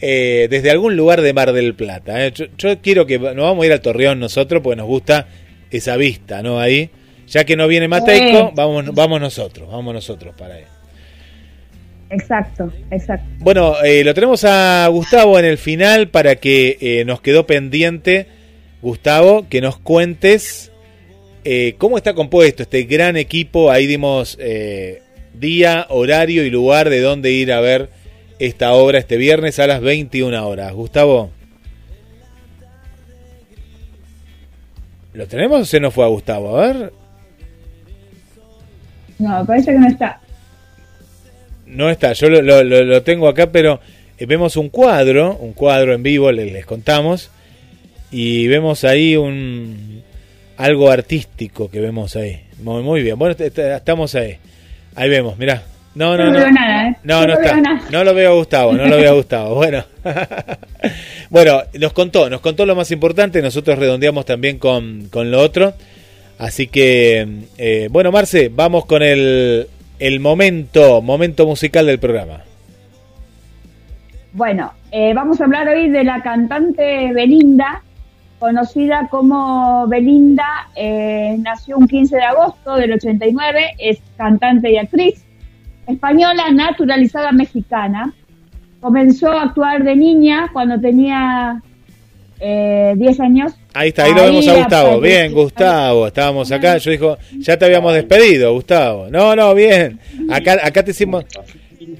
eh, desde algún lugar de Mar del Plata. Yo, yo quiero que nos vamos a ir al Torreón nosotros porque nos gusta esa vista, ¿no? Ahí. Ya que no viene Mateico, vamos, vamos nosotros, vamos nosotros para ahí. Exacto, exacto. Bueno, lo tenemos a Gustavo en el final para que nos quedó pendiente, Gustavo, que nos cuentes eh, cómo está compuesto este gran equipo. Ahí dimos eh, día, horario y lugar de dónde ir a ver esta obra este viernes a las 21 horas. Gustavo. ¿Lo tenemos o se nos fue a Gustavo? A ver. No, parece que no está. No está, yo lo, lo- lo- lo tengo acá, pero eh, vemos un cuadro, un cuadro en vivo, le- les, contamos, y vemos ahí un algo artístico que vemos ahí. Muy, muy bien, bueno, est- est- estamos ahí. Ahí vemos, mirá. No, no, no, no. veo nada, ¿eh? No, Yo no está. veo nada. No lo veo a Gustavo, no lo veo a Gustavo. Bueno. bueno, nos contó, nos contó lo más importante, nosotros redondeamos también con, con lo otro. Así que, eh, bueno, Marce, vamos con el, el momento, momento musical del programa. Bueno, eh, vamos a hablar hoy de la cantante Belinda, conocida como Belinda, eh, nació un 15 de agosto del 89, es cantante y actriz española naturalizada mexicana comenzó a actuar de niña cuando tenía eh, 10 años. Ahí está, ahí lo vemos a Gustavo. Bien, Gustavo, estábamos acá. Yo dijo, ya te habíamos despedido, Gustavo. No, no, bien. Acá, acá te hicimos.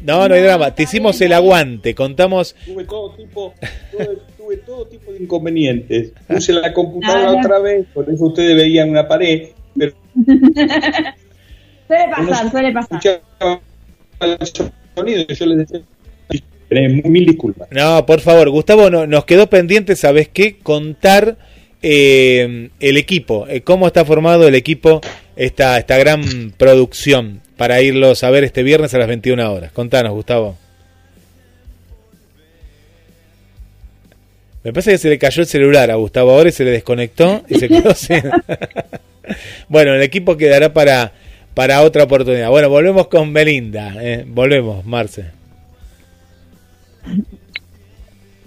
No, no hay drama. Te hicimos el aguante. Contamos. Tuve todo tipo, tuve, tuve todo tipo de inconvenientes. Puse la computadora otra vez, por eso ustedes veían una pared. Pero Suele pasar, suele pasar. sonido y yo les decía. "Tenés Mil disculpas. No, por favor, Gustavo, no, nos quedó pendiente, ¿sabes qué? Contar eh, el equipo, eh, cómo está formado el equipo, esta, esta gran producción, para irlos a ver este viernes a las 21 horas. Contanos, Gustavo. Me parece que se le cayó el celular a Gustavo ahora y se le desconectó y se quedó sin... bueno, el equipo quedará para, para otra oportunidad. Bueno, volvemos con Belinda. eh, Volvemos, Marce.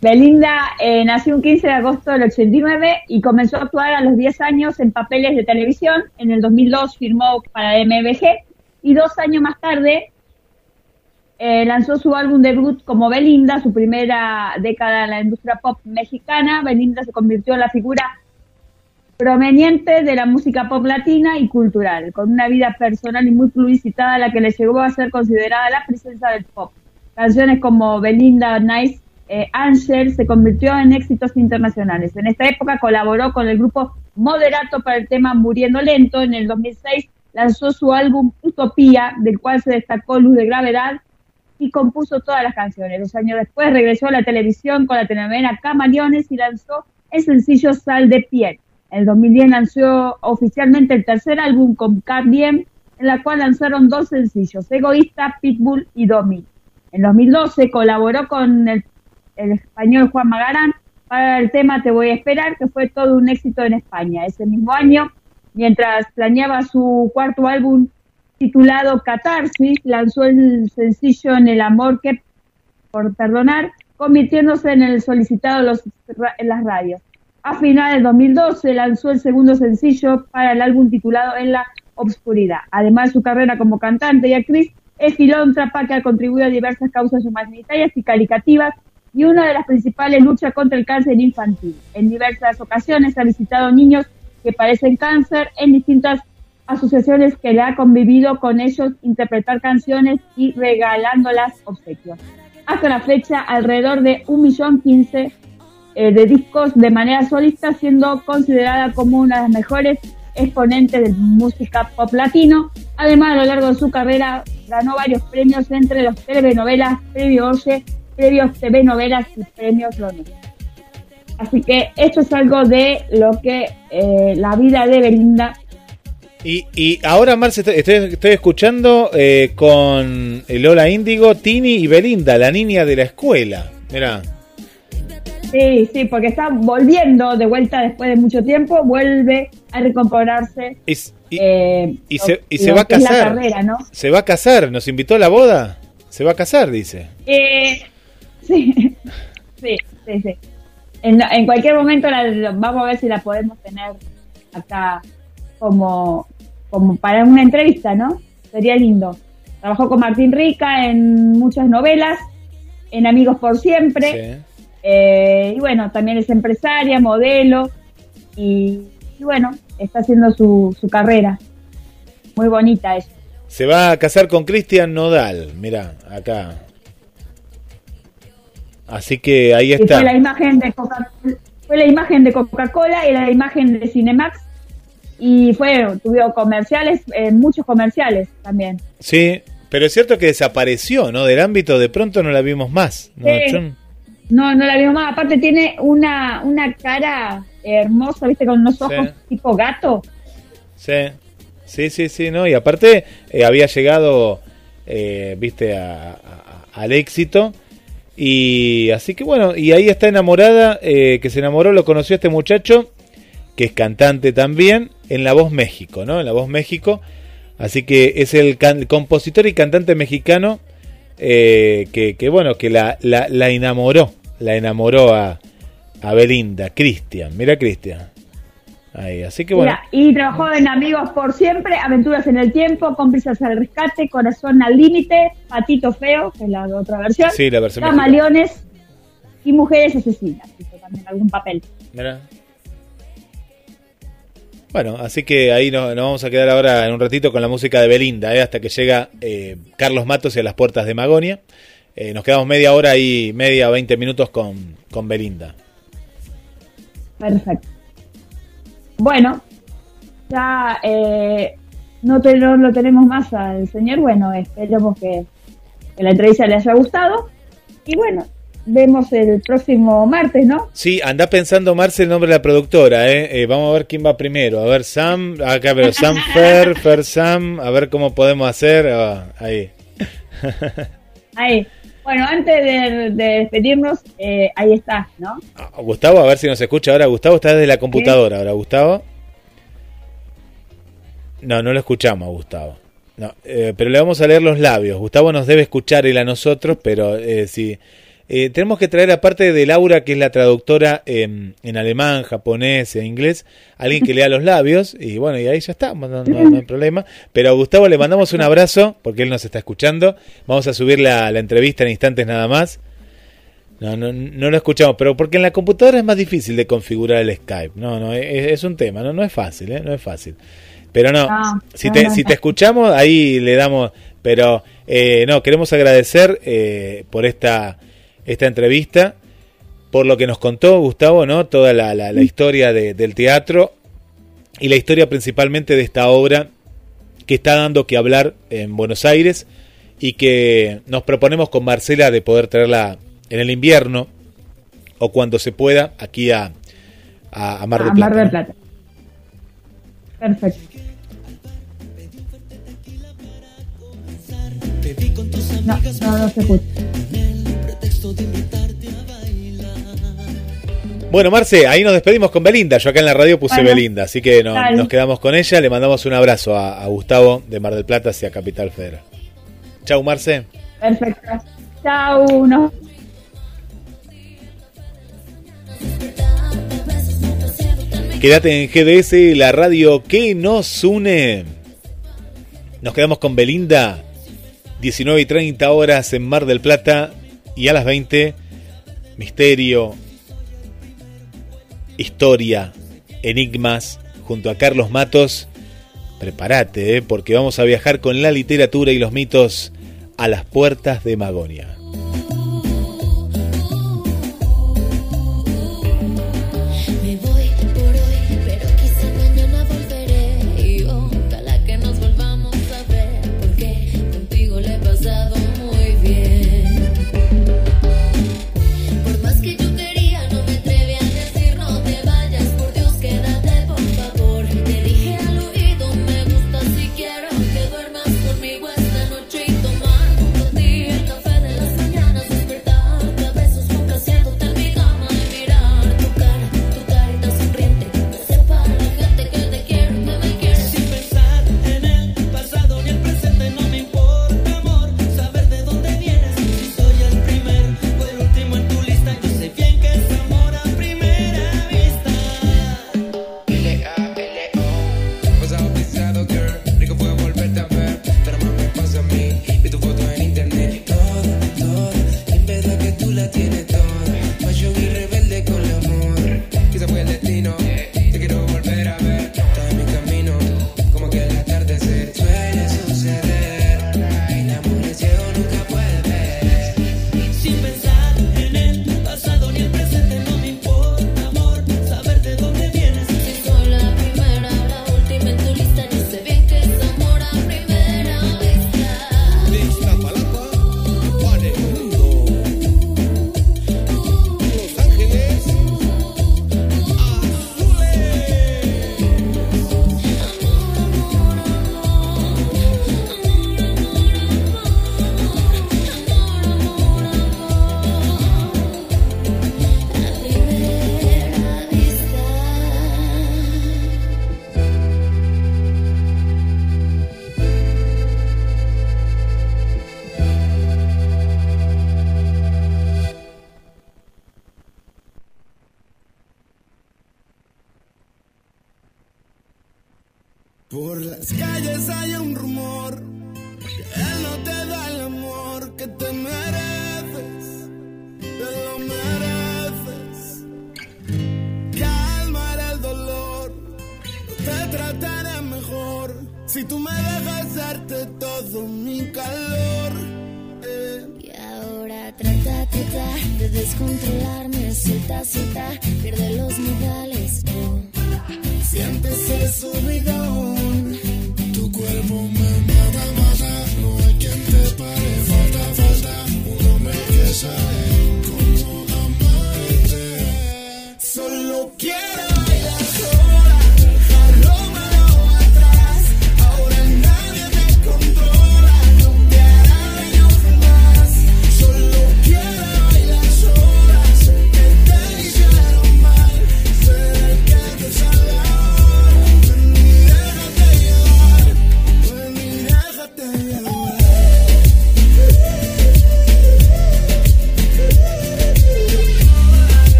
Belinda eh, nació un 15 de agosto del 89 y comenzó a actuar a los 10 años en papeles de televisión. En el 2002 firmó para MBG y dos años más tarde eh, lanzó su álbum debut como Belinda, su primera década en la industria pop mexicana. Belinda se convirtió en la figura proveniente de la música pop latina y cultural, con una vida personal y muy publicitada, la que le llegó a ser considerada la presencia del pop. Canciones como Belinda Nice eh, Angel se convirtió en éxitos internacionales. En esta época colaboró con el grupo Moderato para el tema Muriendo Lento. En el 2006 lanzó su álbum Utopía, del cual se destacó Luz de Gravedad y compuso todas las canciones. Dos años después regresó a la televisión con la telenovela Camaleones y lanzó el sencillo Sal de Piel. En el 2010 lanzó oficialmente el tercer álbum con Car Diem, en la cual lanzaron dos sencillos, Egoísta, Pitbull y Domi. En 2012 colaboró con el, el español Juan Magarán para el tema Te voy a esperar, que fue todo un éxito en España. Ese mismo año, mientras planeaba su cuarto álbum titulado Catarsis, lanzó el sencillo En el amor que por perdonar, convirtiéndose en el solicitado en, las radios. A finales del 2012 lanzó el segundo sencillo para el álbum titulado En la obscuridad. Además de su carrera como cantante y actriz, es filántropa que ha contribuido a diversas causas humanitarias y caricativas y una de las principales luchas contra el cáncer infantil. En diversas ocasiones ha visitado niños que padecen cáncer en distintas asociaciones que le ha convivido con ellos, interpretar canciones y regalándolas obsequios. Hasta la fecha, alrededor de 1.015.000 eh, de discos de manera solista, siendo considerada como una de las mejores exponentes de música pop latino. Además, a lo largo de su carrera ganó varios premios entre los telenovelas, Premio Oye, premios TV novelas y premios Lones. Así que esto es algo de lo que eh, la vida de Belinda Y, y ahora, Marce, estoy, estoy, escuchando eh, con Lola Índigo, Tini y Belinda, la niña de la escuela. Mira, Sí, sí, porque está volviendo de vuelta después de mucho tiempo, vuelve a recomponerse. y, y- eh, y se, y se va a casar. carrera, ¿no? Se va a casar, nos invitó a la boda. Se va a casar, dice. Eh, sí, sí, sí, sí. En, en cualquier momento la- vamos a ver si la podemos tener acá como, como para una entrevista, ¿no? Sería lindo. Trabajó con Martín Rica en muchas novelas, en Amigos por Siempre. Sí. Eh, y bueno, también es empresaria, modelo y, y bueno, está haciendo su, su carrera. Muy bonita ella. Se va a casar con Cristian Nodal. Mira, acá. Así que ahí Y fue la está. imagen de Coca fue la imagen de Coca-Cola y la imagen de Cinemax y fue tuvieron comerciales, eh, muchos comerciales también. Sí, pero es cierto que desapareció, ¿no? Del ámbito de pronto no la vimos más. ¿no? Sí. No, no la vimos más. Aparte tiene una una cara hermosa, viste, con unos ojos Sí. tipo gato. Sí, sí, sí, sí, ¿no? Y aparte eh, había llegado, eh, viste, a- a- al éxito. Y así que bueno, y ahí está enamorada, eh, que se enamoró, lo conoció este muchacho, que es cantante también, en La Voz México, ¿no? En La Voz México. Así que es el can- compositor y cantante mexicano eh, que, que, bueno, que la, la, la enamoró, la enamoró a, a Belinda, Cristian, mira Cristian. Ahí, así que bueno. y trabajó en Amigos por Siempre, Aventuras en el Tiempo, Cómplices al Rescate, Corazón al Límite, Patito Feo, que es la otra versión, sí, la versión Camaleones y Mujeres Asesinas. Hizo también algún papel. Mira. Bueno, así que ahí nos, vamos a quedar ahora en un ratito con la música de Belinda, ¿eh? hasta que llega eh, Carlos Matos y a las puertas de Magonia. Eh, nos quedamos media hora y media o veinte minutos con, con Belinda. Perfecto. Bueno, ya eh, no, lo tenemos más al señor. Bueno, esperemos que, que la entrevista le haya gustado. Y bueno, vemos el próximo martes, ¿no? Sí, anda pensando Marce el nombre de la productora, ¿eh? ¿eh? vamos a ver quién va primero. A ver, Sam, acá veo Sam Fer, Fer Sam, a ver cómo podemos hacer. Ah, ahí. ahí. Bueno, antes de, despedirnos, eh, ahí está, ¿no? Ah, Gustavo, a ver si nos escucha ahora. Gustavo está desde la computadora ahora, Gustavo. No, no lo escuchamos, Gustavo. No, eh, pero le vamos a leer los labios. Gustavo nos debe escuchar él a nosotros, pero eh, si eh, tenemos que traer, aparte de Laura, que es la traductora en alemán, japonés e inglés, alguien que lea los labios, y bueno, y ahí ya está, no, hay problema. Pero a Gustavo le mandamos un abrazo, porque él nos está escuchando. Vamos a subir la, entrevista en instantes nada más. No, no, no lo escuchamos, pero porque en la computadora es más difícil de configurar el Skype. No, no, es, un tema, no, no es fácil, ¿eh? no es fácil. Pero no, si, te, si te escuchamos, ahí le damos. Pero eh, no, queremos agradecer eh, por esta esta entrevista, por lo que nos contó Gustavo, ¿no? Toda la, la, historia del teatro y la historia principalmente de esta obra que está dando que hablar en Buenos Aires y que nos proponemos con Marcela de poder traerla en el invierno o cuando se pueda aquí a, a, Mar del Plata. Mar del Plata. Perfecto. No, no, no se escucha. Bueno, Marce, ahí nos despedimos con Belinda. Yo acá en la radio puse Belinda, así que nos quedamos con ella. Le mandamos un abrazo a, Gustavo de Mar del Plata hacia Capital Federal. Chau, Marce. Perfecto. Chau. No. Quédate en GDS, la radio que nos une. Nos quedamos con Belinda, 19 y 30 horas en Mar del Plata y a las 20, Misterio, Historia, Enigmas, junto a Carlos Matos. Prepárate, ¿eh? porque vamos a viajar con la literatura y los mitos a las puertas de Magonia.